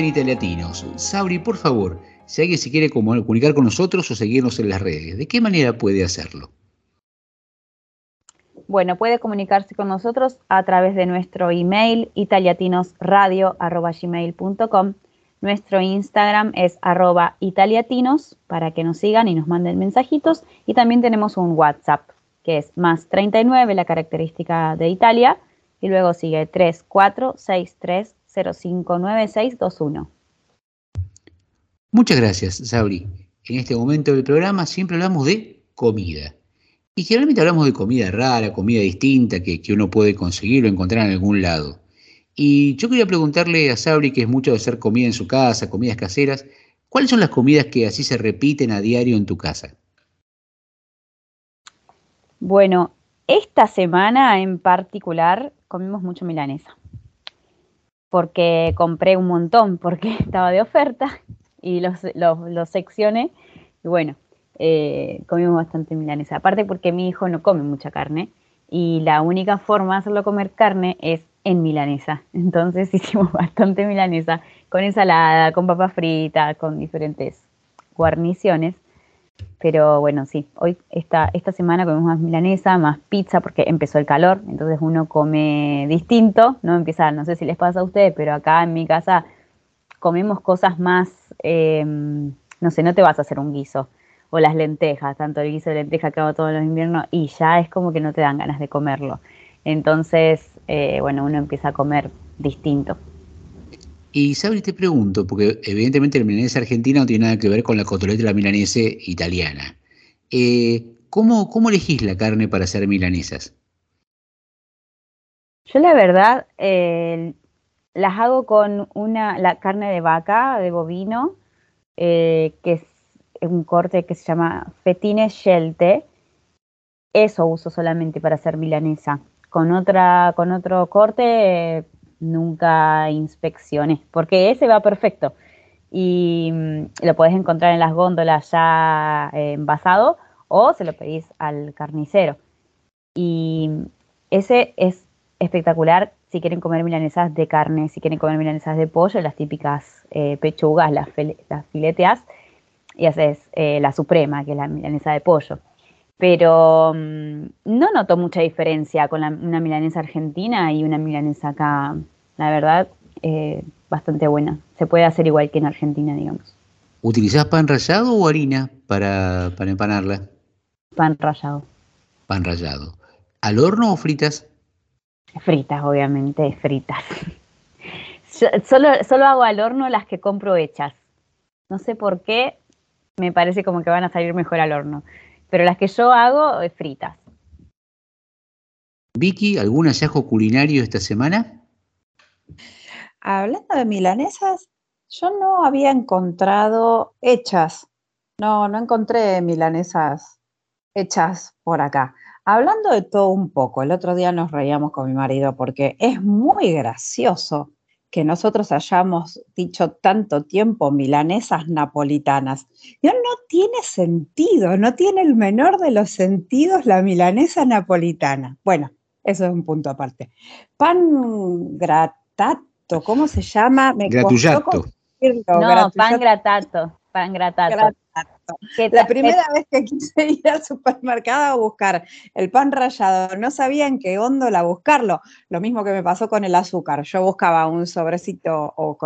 Italiatinos. Sabri, por favor, si alguien se quiere comunicar con nosotros o seguirnos en las redes, ¿de qué manera puede hacerlo? Bueno, puede comunicarse con nosotros a través de nuestro email italiatinosradio.gmail.com Nuestro Instagram es arroba italiatinos para que nos sigan y nos manden mensajitos. Y también tenemos un WhatsApp que es más 39, la característica de Italia, y luego sigue 3463059621. Muchas gracias, Sabri. En este momento del programa siempre hablamos de comida. Y generalmente hablamos de comida rara, comida distinta que, que uno puede conseguir o encontrar en algún lado. Y yo quería preguntarle a Sabri, que es mucho de hacer comida en su casa, comidas caseras, ¿cuáles son las comidas que así se repiten a diario en tu casa? Bueno, esta semana en particular comimos mucho milanesa. Porque compré un montón, porque *laughs* estaba de oferta y los, los, seccioné. Y bueno, eh, comimos bastante milanesa. Aparte porque mi hijo no come mucha carne y la única forma de hacerlo comer carne es en milanesa. *laughs* Entonces hicimos *laughs* bastante milanesa con ensalada, con papa frita, con diferentes guarniciones. Pero bueno, sí, hoy esta, esta semana comemos más milanesa, más pizza, porque empezó el calor, entonces uno come distinto, no empieza, no sé si les pasa a ustedes, pero acá en mi casa comemos cosas más, eh, no sé, no te vas a hacer un guiso, o las lentejas, tanto el guiso de lenteja que hago todos los inviernos, y ya es como que no te dan ganas de comerlo. Entonces, eh, bueno, uno empieza a comer distinto. Y Sabri, te pregunto, porque evidentemente la milanesa argentina no tiene nada que ver con la cotoleta la milanesa italiana. Eh, ¿cómo, ¿Cómo elegís la carne para hacer milanesas? Yo la verdad eh, las hago con una la carne de vaca, de bovino, eh, que es un corte que se llama fetine scelte. Eso uso solamente para hacer milanesa. Con otra, con otro corte nunca inspeccioné, porque ese va perfecto. Y mm, lo podés encontrar en las góndolas ya eh, envasado o se lo pedís al carnicero. Y ese es espectacular si quieren comer milanesas de carne, si quieren comer milanesas de pollo, las típicas eh, pechugas, las, las, fileteas, y haces eh, la suprema, que es la milanesa de pollo. Pero mmm, no noto mucha diferencia con la, una milanesa argentina y una milanesa acá. La verdad, eh, bastante buena. Se puede hacer igual que en Argentina, digamos. ¿Utilizás pan rallado o harina para, para empanarla? Pan rallado. Pan rallado. ¿Al horno o fritas? Fritas, obviamente, fritas. *laughs* Yo solo, solo hago al horno las que compro hechas. No sé por qué, me parece como que van a salir mejor al horno. Pero las que yo hago, fritas. Vicky, ¿algún hallazgo culinario esta semana? Hablando de milanesas, yo no había encontrado hechas. No, no encontré milanesas hechas por acá. Hablando de todo un poco, el otro día nos reíamos con mi marido porque es muy gracioso que nosotros hayamos dicho tanto tiempo milanesas napolitanas. Ya no tiene sentido, no tiene el menor de los sentidos la milanesa napolitana. Bueno, eso es un punto aparte. Pan gratato, ¿cómo se llama? Me Gratullato. No, gratullato. pan gratato, pan gratato. La primera vez que quise ir al supermercado a buscar el pan rallado, no sabía en qué góndola buscarlo. Lo mismo que me pasó con el azúcar. Yo buscaba un sobrecito o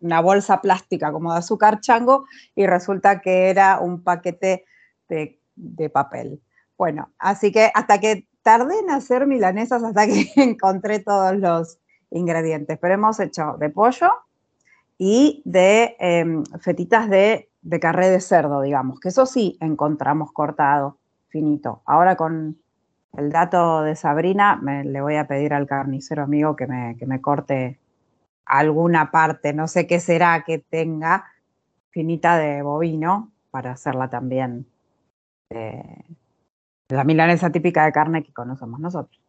una bolsa plástica como de azúcar chango y resulta que era un paquete de, de papel. Bueno, así que hasta que tardé en hacer milanesas hasta que *laughs* encontré todos los ingredientes. Pero hemos hecho de pollo y de eh, fetitas de de carré de cerdo, digamos, que eso sí encontramos cortado, finito. Ahora con el dato de Sabrina, me, le voy a pedir al carnicero amigo que me, que me corte alguna parte, no sé qué será que tenga, finita de bovino, para hacerla también de la milanesa típica de carne que conocemos nosotros.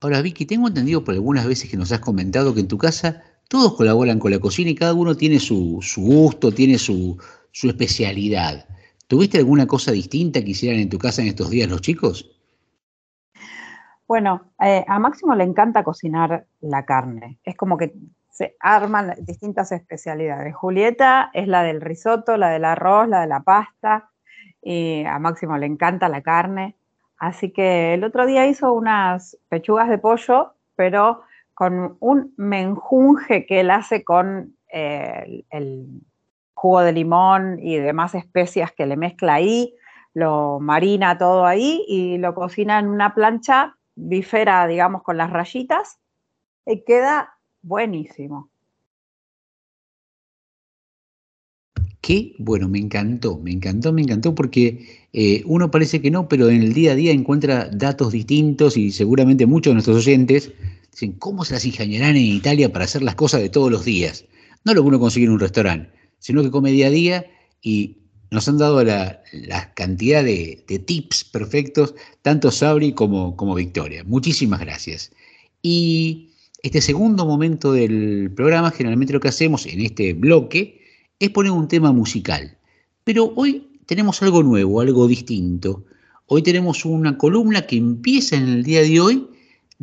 Ahora, Vicky, tengo entendido por algunas veces que nos has comentado que en tu casa todos colaboran con la cocina y cada uno tiene su, gusto, tiene su, su, especialidad. ¿Tuviste alguna cosa distinta que hicieran en tu casa en estos días los chicos? Bueno, eh, a Máximo le encanta cocinar la carne. Es como que se arman distintas especialidades. Julieta es la del risotto, la del arroz, la de la pasta, y a Máximo le encanta la carne. Así que el otro día hizo unas pechugas de pollo, pero con un menjunje que él hace con eh, el, jugo de limón y demás especias que le mezcla ahí, lo marina todo ahí y lo cocina en una plancha bifera, digamos, con las rayitas, y queda buenísimo. Qué bueno, me encantó, me encantó, me encantó porque eh, uno parece que no, pero en el día a día encuentra datos distintos y seguramente muchos de nuestros oyentes dicen, ¿cómo se las ingeniarán en Italia para hacer las cosas de todos los días? No lo uno consigue en un restaurante, sino que come día a día y nos han dado la, cantidad de, tips perfectos, tanto Sabri como Victoria. Muchísimas gracias. Y este segundo momento del programa, generalmente lo que hacemos en este bloque, es poner un tema musical. Pero hoy tenemos algo nuevo, algo distinto. Hoy tenemos una columna que empieza en el día de hoy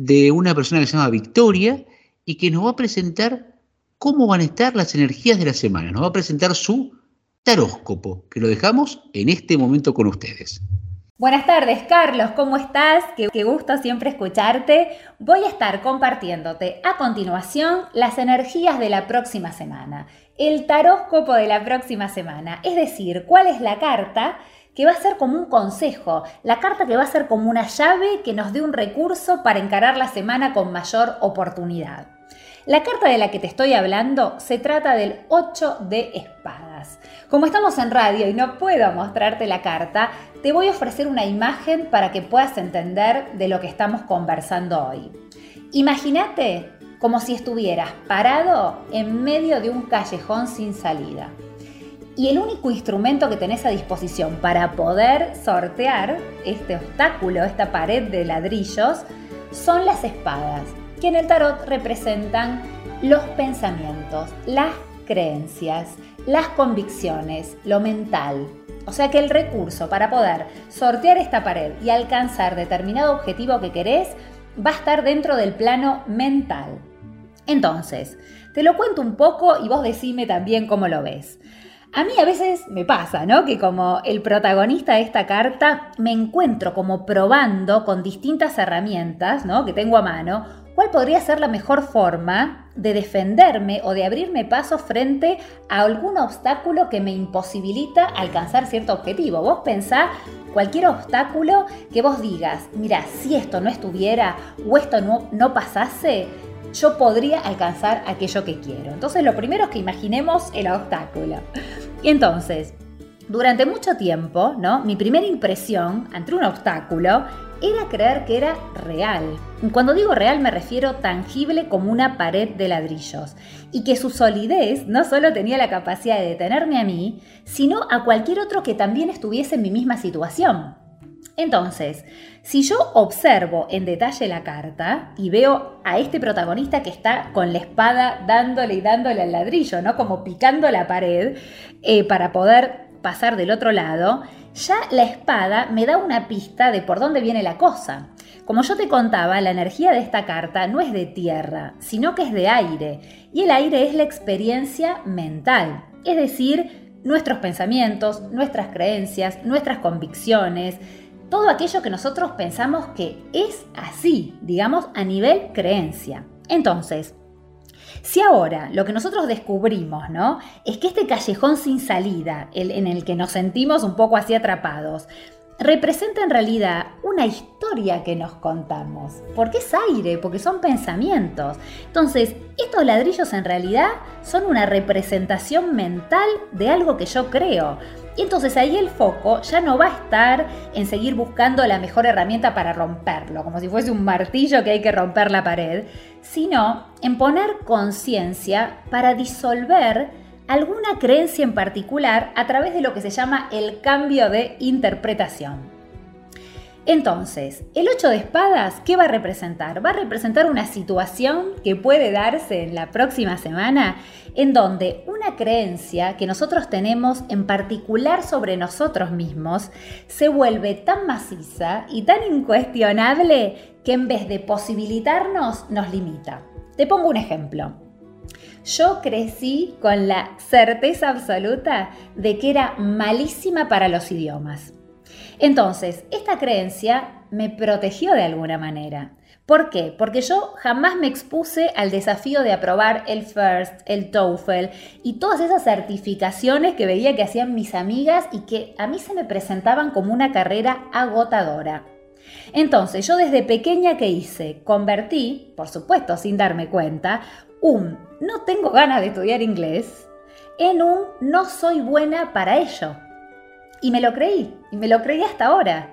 de una persona que se llama Victoria y que nos va a presentar cómo van a estar las energías de la semana. Nos va a presentar su taróscopo, que lo dejamos en este momento con ustedes. Buenas tardes, Carlos, ¿cómo estás? Qué, gusto siempre escucharte. Voy a estar compartiéndote a continuación las energías de la próxima semana el taróscopo de la próxima semana, es decir, cuál es la carta que va a ser como un consejo, la carta que va a ser como una llave que nos dé un recurso para encarar la semana con mayor oportunidad. La carta de la que te estoy hablando se trata del 8 de espadas. Como estamos en radio y no puedo mostrarte la carta, te voy a ofrecer una imagen para que puedas entender de lo que estamos conversando hoy. Imagínate como si estuvieras parado en medio de un callejón sin salida. Y el único instrumento que tenés a disposición para poder sortear este obstáculo, esta pared de ladrillos, son las espadas, que en el tarot representan los pensamientos, las creencias, las convicciones, lo mental. O sea que el recurso para poder sortear esta pared y alcanzar determinado objetivo que querés va a estar dentro del plano mental. Entonces, te lo cuento un poco y vos decime también cómo lo ves. A mí a veces me pasa, ¿no? Que como el protagonista de esta carta me encuentro como probando con distintas herramientas, ¿no? Que tengo a mano, cuál podría ser la mejor forma de defenderme o de abrirme paso frente a algún obstáculo que me imposibilita alcanzar cierto objetivo. Vos pensá cualquier obstáculo que vos digas, mira, si esto no estuviera o esto no, no pasase, yo podría alcanzar aquello que quiero. Entonces lo primero es que imaginemos el obstáculo. Y entonces, durante mucho tiempo, ¿no? Mi primera impresión ante un obstáculo era creer que era real. Cuando digo real me refiero tangible como una pared de ladrillos y que su solidez no solo tenía la capacidad de detenerme a mí, sino a cualquier otro que también estuviese en mi misma situación. Entonces, si yo observo en detalle la carta y veo a este protagonista que está con la espada dándole y dándole al ladrillo, ¿no? Como picando la pared eh, para poder pasar del otro lado, ya la espada me da una pista de por dónde viene la cosa. Como yo te contaba, la energía de esta carta no es de tierra, sino que es de aire. Y el aire es la experiencia mental, es decir, nuestros pensamientos, nuestras creencias, nuestras convicciones, todo aquello que nosotros pensamos que es así, digamos, a nivel creencia. Entonces, si ahora lo que nosotros descubrimos, ¿no? Es que este callejón sin salida, el, en el que nos sentimos un poco así atrapados, representa en realidad una historia que nos contamos, porque es aire, porque son pensamientos. Entonces, estos ladrillos en realidad son una representación mental de algo que yo creo. Entonces ahí el foco ya no va a estar en seguir buscando la mejor herramienta para romperlo, como si fuese un martillo que hay que romper la pared, sino en poner conciencia para disolver alguna creencia en particular a través de lo que se llama el cambio de interpretación. Entonces, el 8 de espadas, ¿qué va a representar? Va a representar una situación que puede darse en la próxima semana en donde una creencia que nosotros tenemos en particular sobre nosotros mismos se vuelve tan maciza y tan incuestionable que en vez de posibilitarnos nos limita. Te pongo un ejemplo. Yo crecí con la certeza absoluta de que era malísima para los idiomas. Entonces, esta creencia me protegió de alguna manera. ¿Por qué? Porque yo jamás me expuse al desafío de aprobar el FIRST, el TOEFL y todas esas certificaciones que veía que hacían mis amigas y que a mí se me presentaban como una carrera agotadora. Entonces, yo desde pequeña que hice, convertí, por supuesto sin darme cuenta, un no tengo ganas de estudiar inglés en un no soy buena para ello. Y me lo creí, y me lo creí hasta ahora.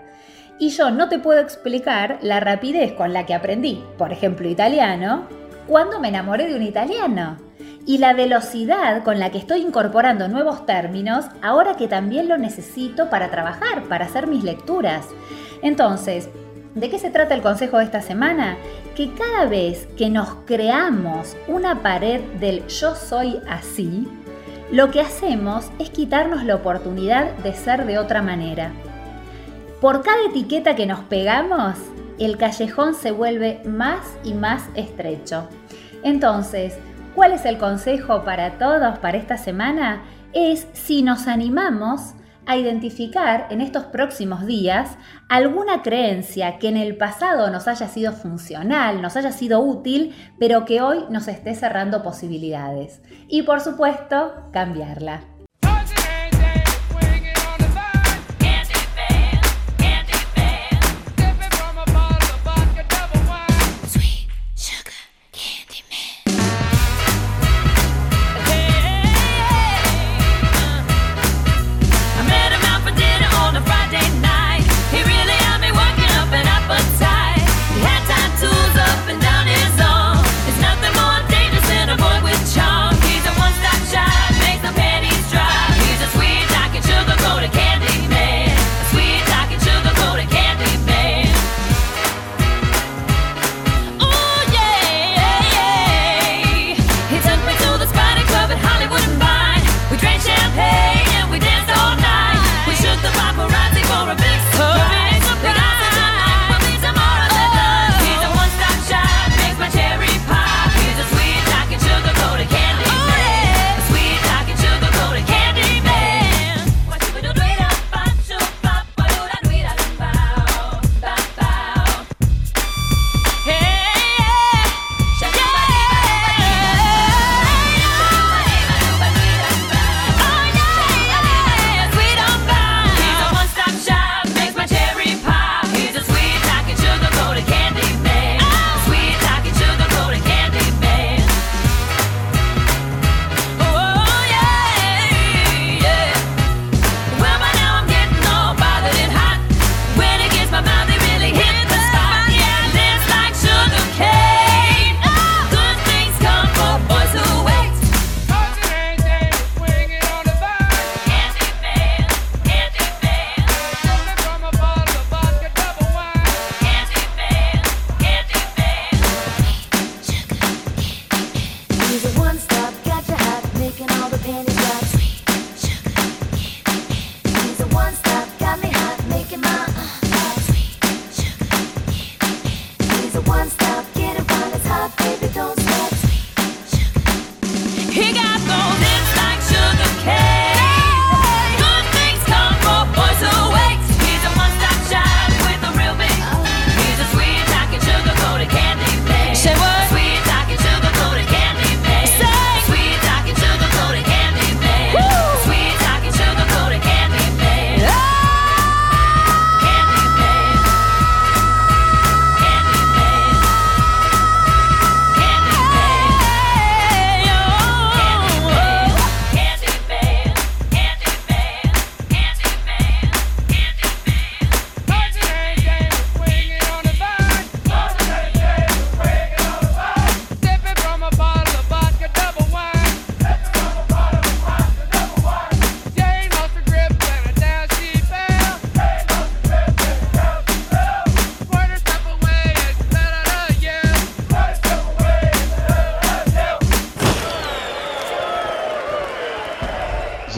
Y yo no te puedo explicar la rapidez con la que aprendí, por ejemplo, italiano, cuando me enamoré de un italiano. Y la velocidad con la que estoy incorporando nuevos términos ahora que también lo necesito para trabajar, para hacer mis lecturas. Entonces, ¿de qué se trata el consejo de esta semana? Que cada vez que nos creamos una pared del yo soy así, lo que hacemos es quitarnos la oportunidad de ser de otra manera. Por cada etiqueta que nos pegamos, el callejón se vuelve más y más estrecho. Entonces, ¿cuál es el consejo para todos para esta semana? Es si nos animamos a identificar en estos próximos días alguna creencia que en el pasado nos haya sido funcional, nos haya sido útil, pero que hoy nos esté cerrando posibilidades. Y por supuesto, cambiarla.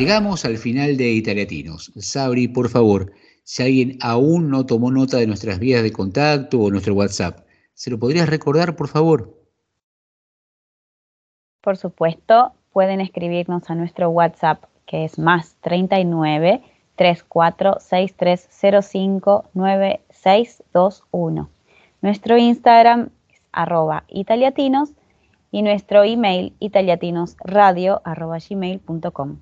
Llegamos al final de Italiatinos. Sabri, por favor, si alguien aún no tomó nota de nuestras vías de contacto o nuestro WhatsApp, ¿se lo podrías recordar, por favor? Por supuesto, pueden escribirnos a nuestro WhatsApp que es más 39 34 6305 9621. Nuestro Instagram es arroba italiatinos y nuestro email italiatinosradio arroba gmail.com.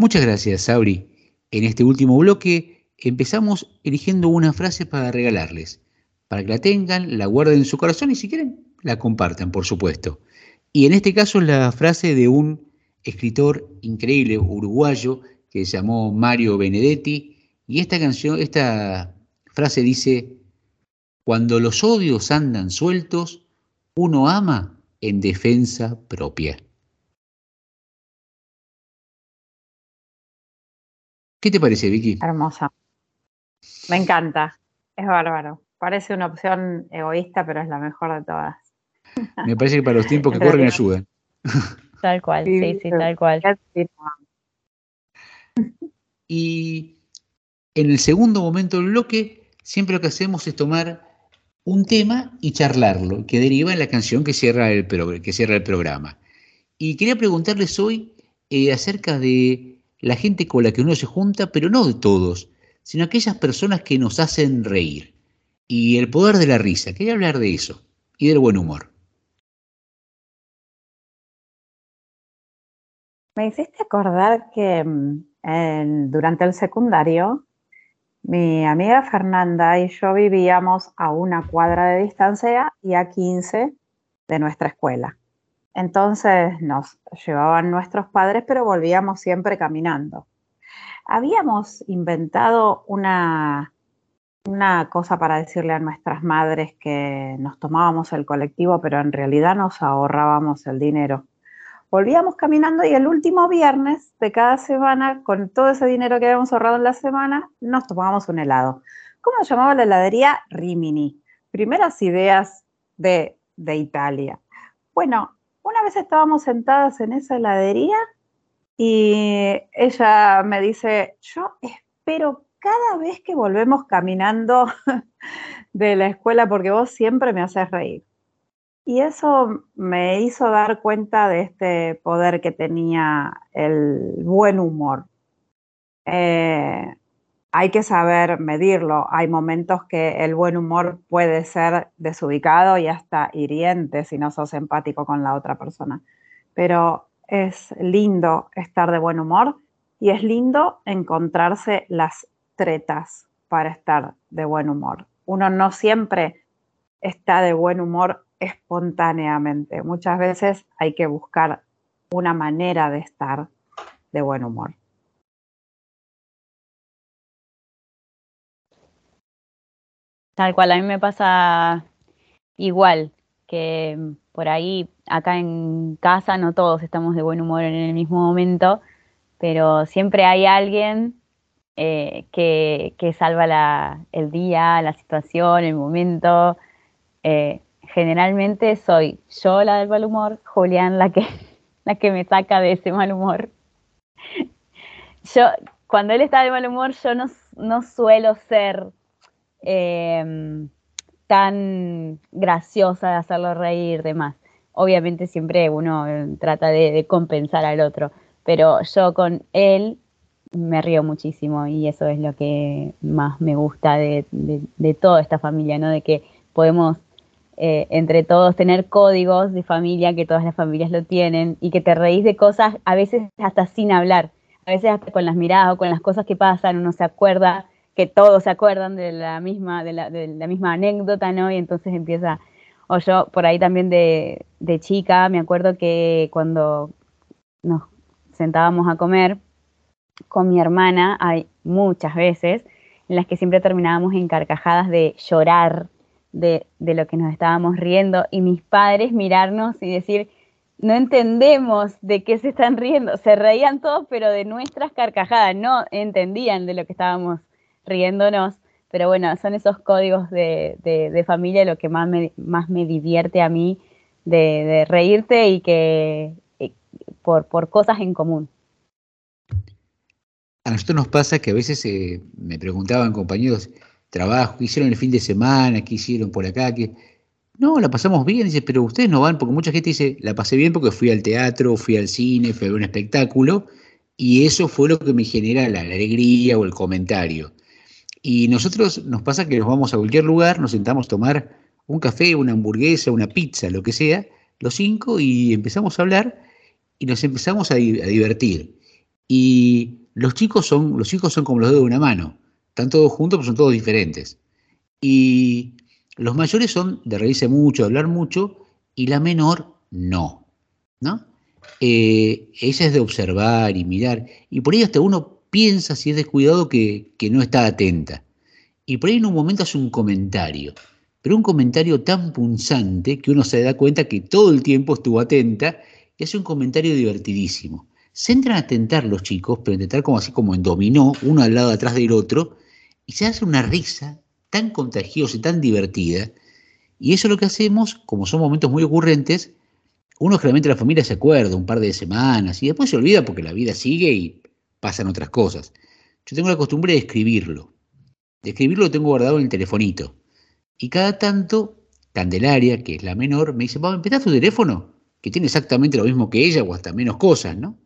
Muchas gracias, Sauri. En este último bloque empezamos eligiendo una frase para regalarles, para que la tengan, la guarden en su corazón y si quieren, la compartan, por supuesto. Y en este caso la frase de un escritor increíble uruguayo que se llamó Mario Benedetti y esta canción, esta frase dice, cuando los odios andan sueltos, uno ama en defensa propia. ¿Qué te parece, Vicky? Hermosa. Me encanta. Es bárbaro. Parece una opción egoísta, pero es la mejor de todas. *laughs* Me parece que para los tiempos que corren ayudan. Tal cual, sí, sí, tal cual. *laughs* Y en el segundo momento del bloque, siempre lo que hacemos es tomar un tema y charlarlo, que deriva en la canción que cierra el, que cierra el programa. Y quería preguntarles hoy eh, acerca de la gente con la que uno se junta, pero no de todos, sino aquellas personas que nos hacen reír. Y el poder de la risa. Quería hablar de eso y del buen humor. Me hiciste acordar que mm, durante el secundario mi amiga Fernanda y yo vivíamos a una cuadra de distancia y a 15 de nuestra escuela. Entonces nos llevaban nuestros padres, pero volvíamos siempre caminando. Habíamos inventado una, una cosa para decirle a nuestras madres que nos tomábamos el colectivo, pero en realidad nos ahorrábamos el dinero. Volvíamos caminando y el último viernes de cada semana, con todo ese dinero que habíamos ahorrado en la semana, nos tomábamos un helado. ¿Cómo se llamaba la heladería? Rimini. Primeras ideas de, de Italia. Bueno, una vez estábamos sentadas en esa heladería y ella me dice, yo espero cada vez que volvemos caminando *laughs* de la escuela porque vos siempre me haces reír. Y eso me hizo dar cuenta de este poder que tenía el buen humor. Eh, hay que saber medirlo. Hay momentos que el buen humor puede ser desubicado y hasta hiriente si no sos empático con la otra persona. Pero es lindo estar de buen humor y es lindo encontrarse las tretas para estar de buen humor. Uno no siempre está de buen humor espontáneamente. Muchas veces hay que buscar una manera de estar de buen humor. Tal cual, a mí me pasa igual, que por ahí acá en casa no todos estamos de buen humor en el mismo momento, pero siempre hay alguien eh, que, salva el día, la situación, el momento. Eh, generalmente soy yo la del mal humor, Julián la que, *laughs* la que me saca de ese mal humor. *laughs* Yo, cuando él está de mal humor, yo no, suelo ser em, tan graciosa de hacerlo reír, demás. Obviamente siempre uno eh, trata de, compensar al otro, pero yo con él me río muchísimo y eso es lo que más me gusta de, de toda esta familia, ¿no? De que podemos eh, entre todos tener códigos de familia, que todas las familias lo tienen, y que te reís de cosas a veces hasta sin hablar, a veces hasta con las miradas o con las cosas que pasan, uno se acuerda, que todos se acuerdan de la misma, de la, de la misma anécdota, ¿no? Y entonces empieza, o yo por ahí también de, de chica, me acuerdo que cuando nos sentábamos a comer con mi hermana, hay muchas veces en las que siempre terminábamos en carcajadas de llorar, de, lo que nos estábamos riendo y mis padres mirarnos y decir, no entendemos de qué se están riendo. Se reían todos, pero de nuestras carcajadas, no entendían de lo que estábamos riéndonos. Pero bueno, son esos códigos de, familia lo que más me, más me divierte a mí, de, reírte y que por, por cosas en común. A nosotros nos pasa que a veces eh, me preguntaban compañeros, trabajo, qué hicieron el fin de semana, qué hicieron por acá, que No, la pasamos bien, dice, pero ustedes no van, porque mucha gente dice, la pasé bien porque fui al teatro, fui al cine, fui a ver un espectáculo, y eso fue lo que me genera la alegría o el comentario. Y nosotros nos pasa que nos vamos a cualquier lugar, nos sentamos a tomar un café, una hamburguesa, una pizza, lo que sea, los cinco, y empezamos a hablar y nos empezamos a, di- a divertir. Y los chicos son, los chicos son como los dedos de una mano, están todos juntos, pero son todos diferentes. Y los mayores son de reírse mucho, de hablar mucho, y la menor no, ¿no? Eh, ella es de observar y mirar, y por ahí hasta uno piensa, si es descuidado, que, que no está atenta. Y por ahí en un momento hace un comentario, pero un comentario tan punzante que uno se da cuenta que todo el tiempo estuvo atenta y hace un comentario divertidísimo. Se entran a tentar los chicos, pero intentar como así como en dominó, uno al lado atrás del otro, y se hace una risa tan contagiosa y tan divertida. Y eso es lo que hacemos, como son momentos muy ocurrentes, uno generalmente la familia se acuerda un par de semanas y después se olvida porque la vida sigue y pasan otras cosas. Yo tengo la costumbre de escribirlo. De escribirlo lo tengo guardado en el telefonito. Y cada tanto, Candelaria, que es la menor, me dice, ¿me prestás tu teléfono? Que tiene exactamente lo mismo que ella o hasta menos cosas, ¿no?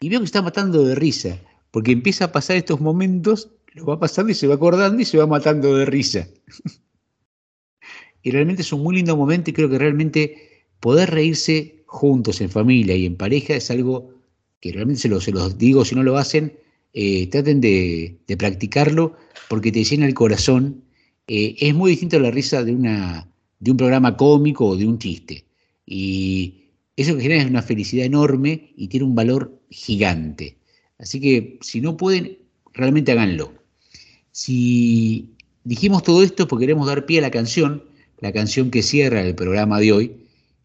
Y veo que está matando de risa, porque empieza a pasar estos momentos, lo va pasando y se va acordando y se va matando de risa. *laughs* y realmente es un muy lindo momento y creo que realmente poder reírse juntos, en familia y en pareja, es algo que realmente se, lo- se los digo, si no lo hacen, eh, traten de, de practicarlo porque te llena el corazón. Eh, es muy distinto a la risa de, una, de un programa cómico o de un chiste. Y eso que genera es una felicidad enorme y tiene un valor gigante. Así que si no pueden, realmente háganlo. Si dijimos todo esto porque queremos dar pie a la canción, la canción que cierra el programa de hoy,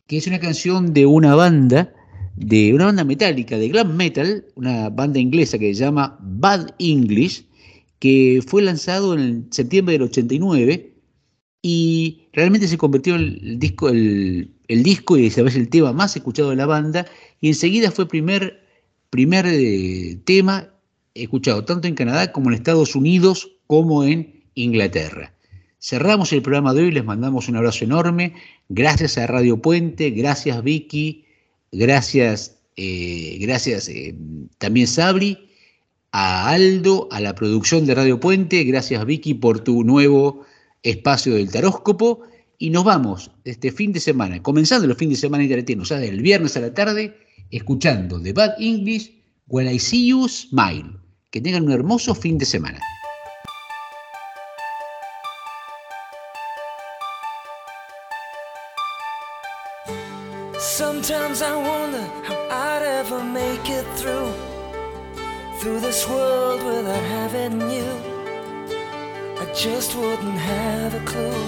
que es una canción de una banda, de una banda metálica, de glam metal, una banda inglesa que se llama Bad English, que fue lanzado en septiembre del 89 y realmente se convirtió en el disco, el, el disco y el tema más escuchado de la banda y enseguida fue primer, primer eh, tema escuchado tanto en Canadá como en Estados Unidos como en Inglaterra. Cerramos el programa de hoy, les mandamos un abrazo enorme, gracias a Radio Puente, gracias Vicky, gracias, eh, gracias eh, también Sabri, a Aldo, a la producción de Radio Puente, gracias Vicky por tu nuevo espacio del taróscopo y nos vamos este fin de semana, comenzando los fines de semana interetinos, o sea, del viernes a la tarde, escuchando The Bad English, When I See You Smile. Que tengan un hermoso fin de semana. Sometimes I wonder how I'd ever make it through through this world without having you. I just wouldn't have a clue.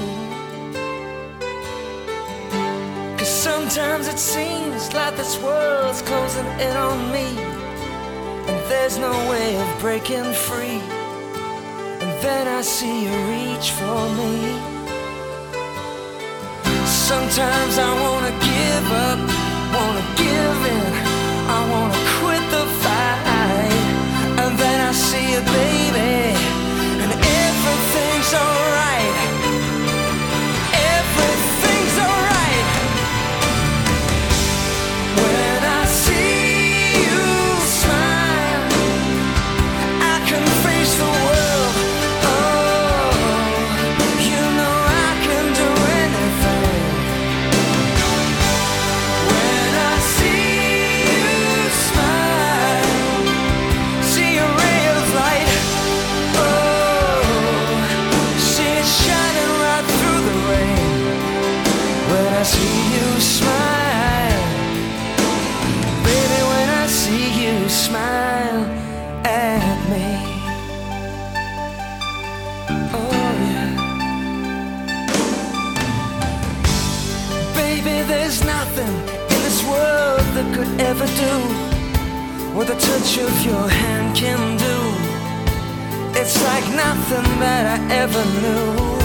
Cause sometimes it seems like this world's closing in on me, and there's no way of breaking free. And then I see you reach for me. Sometimes I wanna give up, I wanna Give in. I wanna quit the fight, and then I see you, baby. Could ever do what the touch of your hand can do. It's like nothing that I ever knew.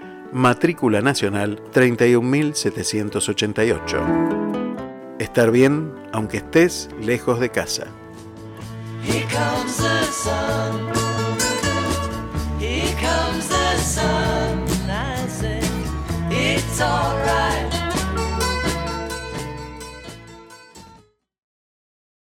matrícula nacional 31788. Estar bien aunque estés lejos de casa.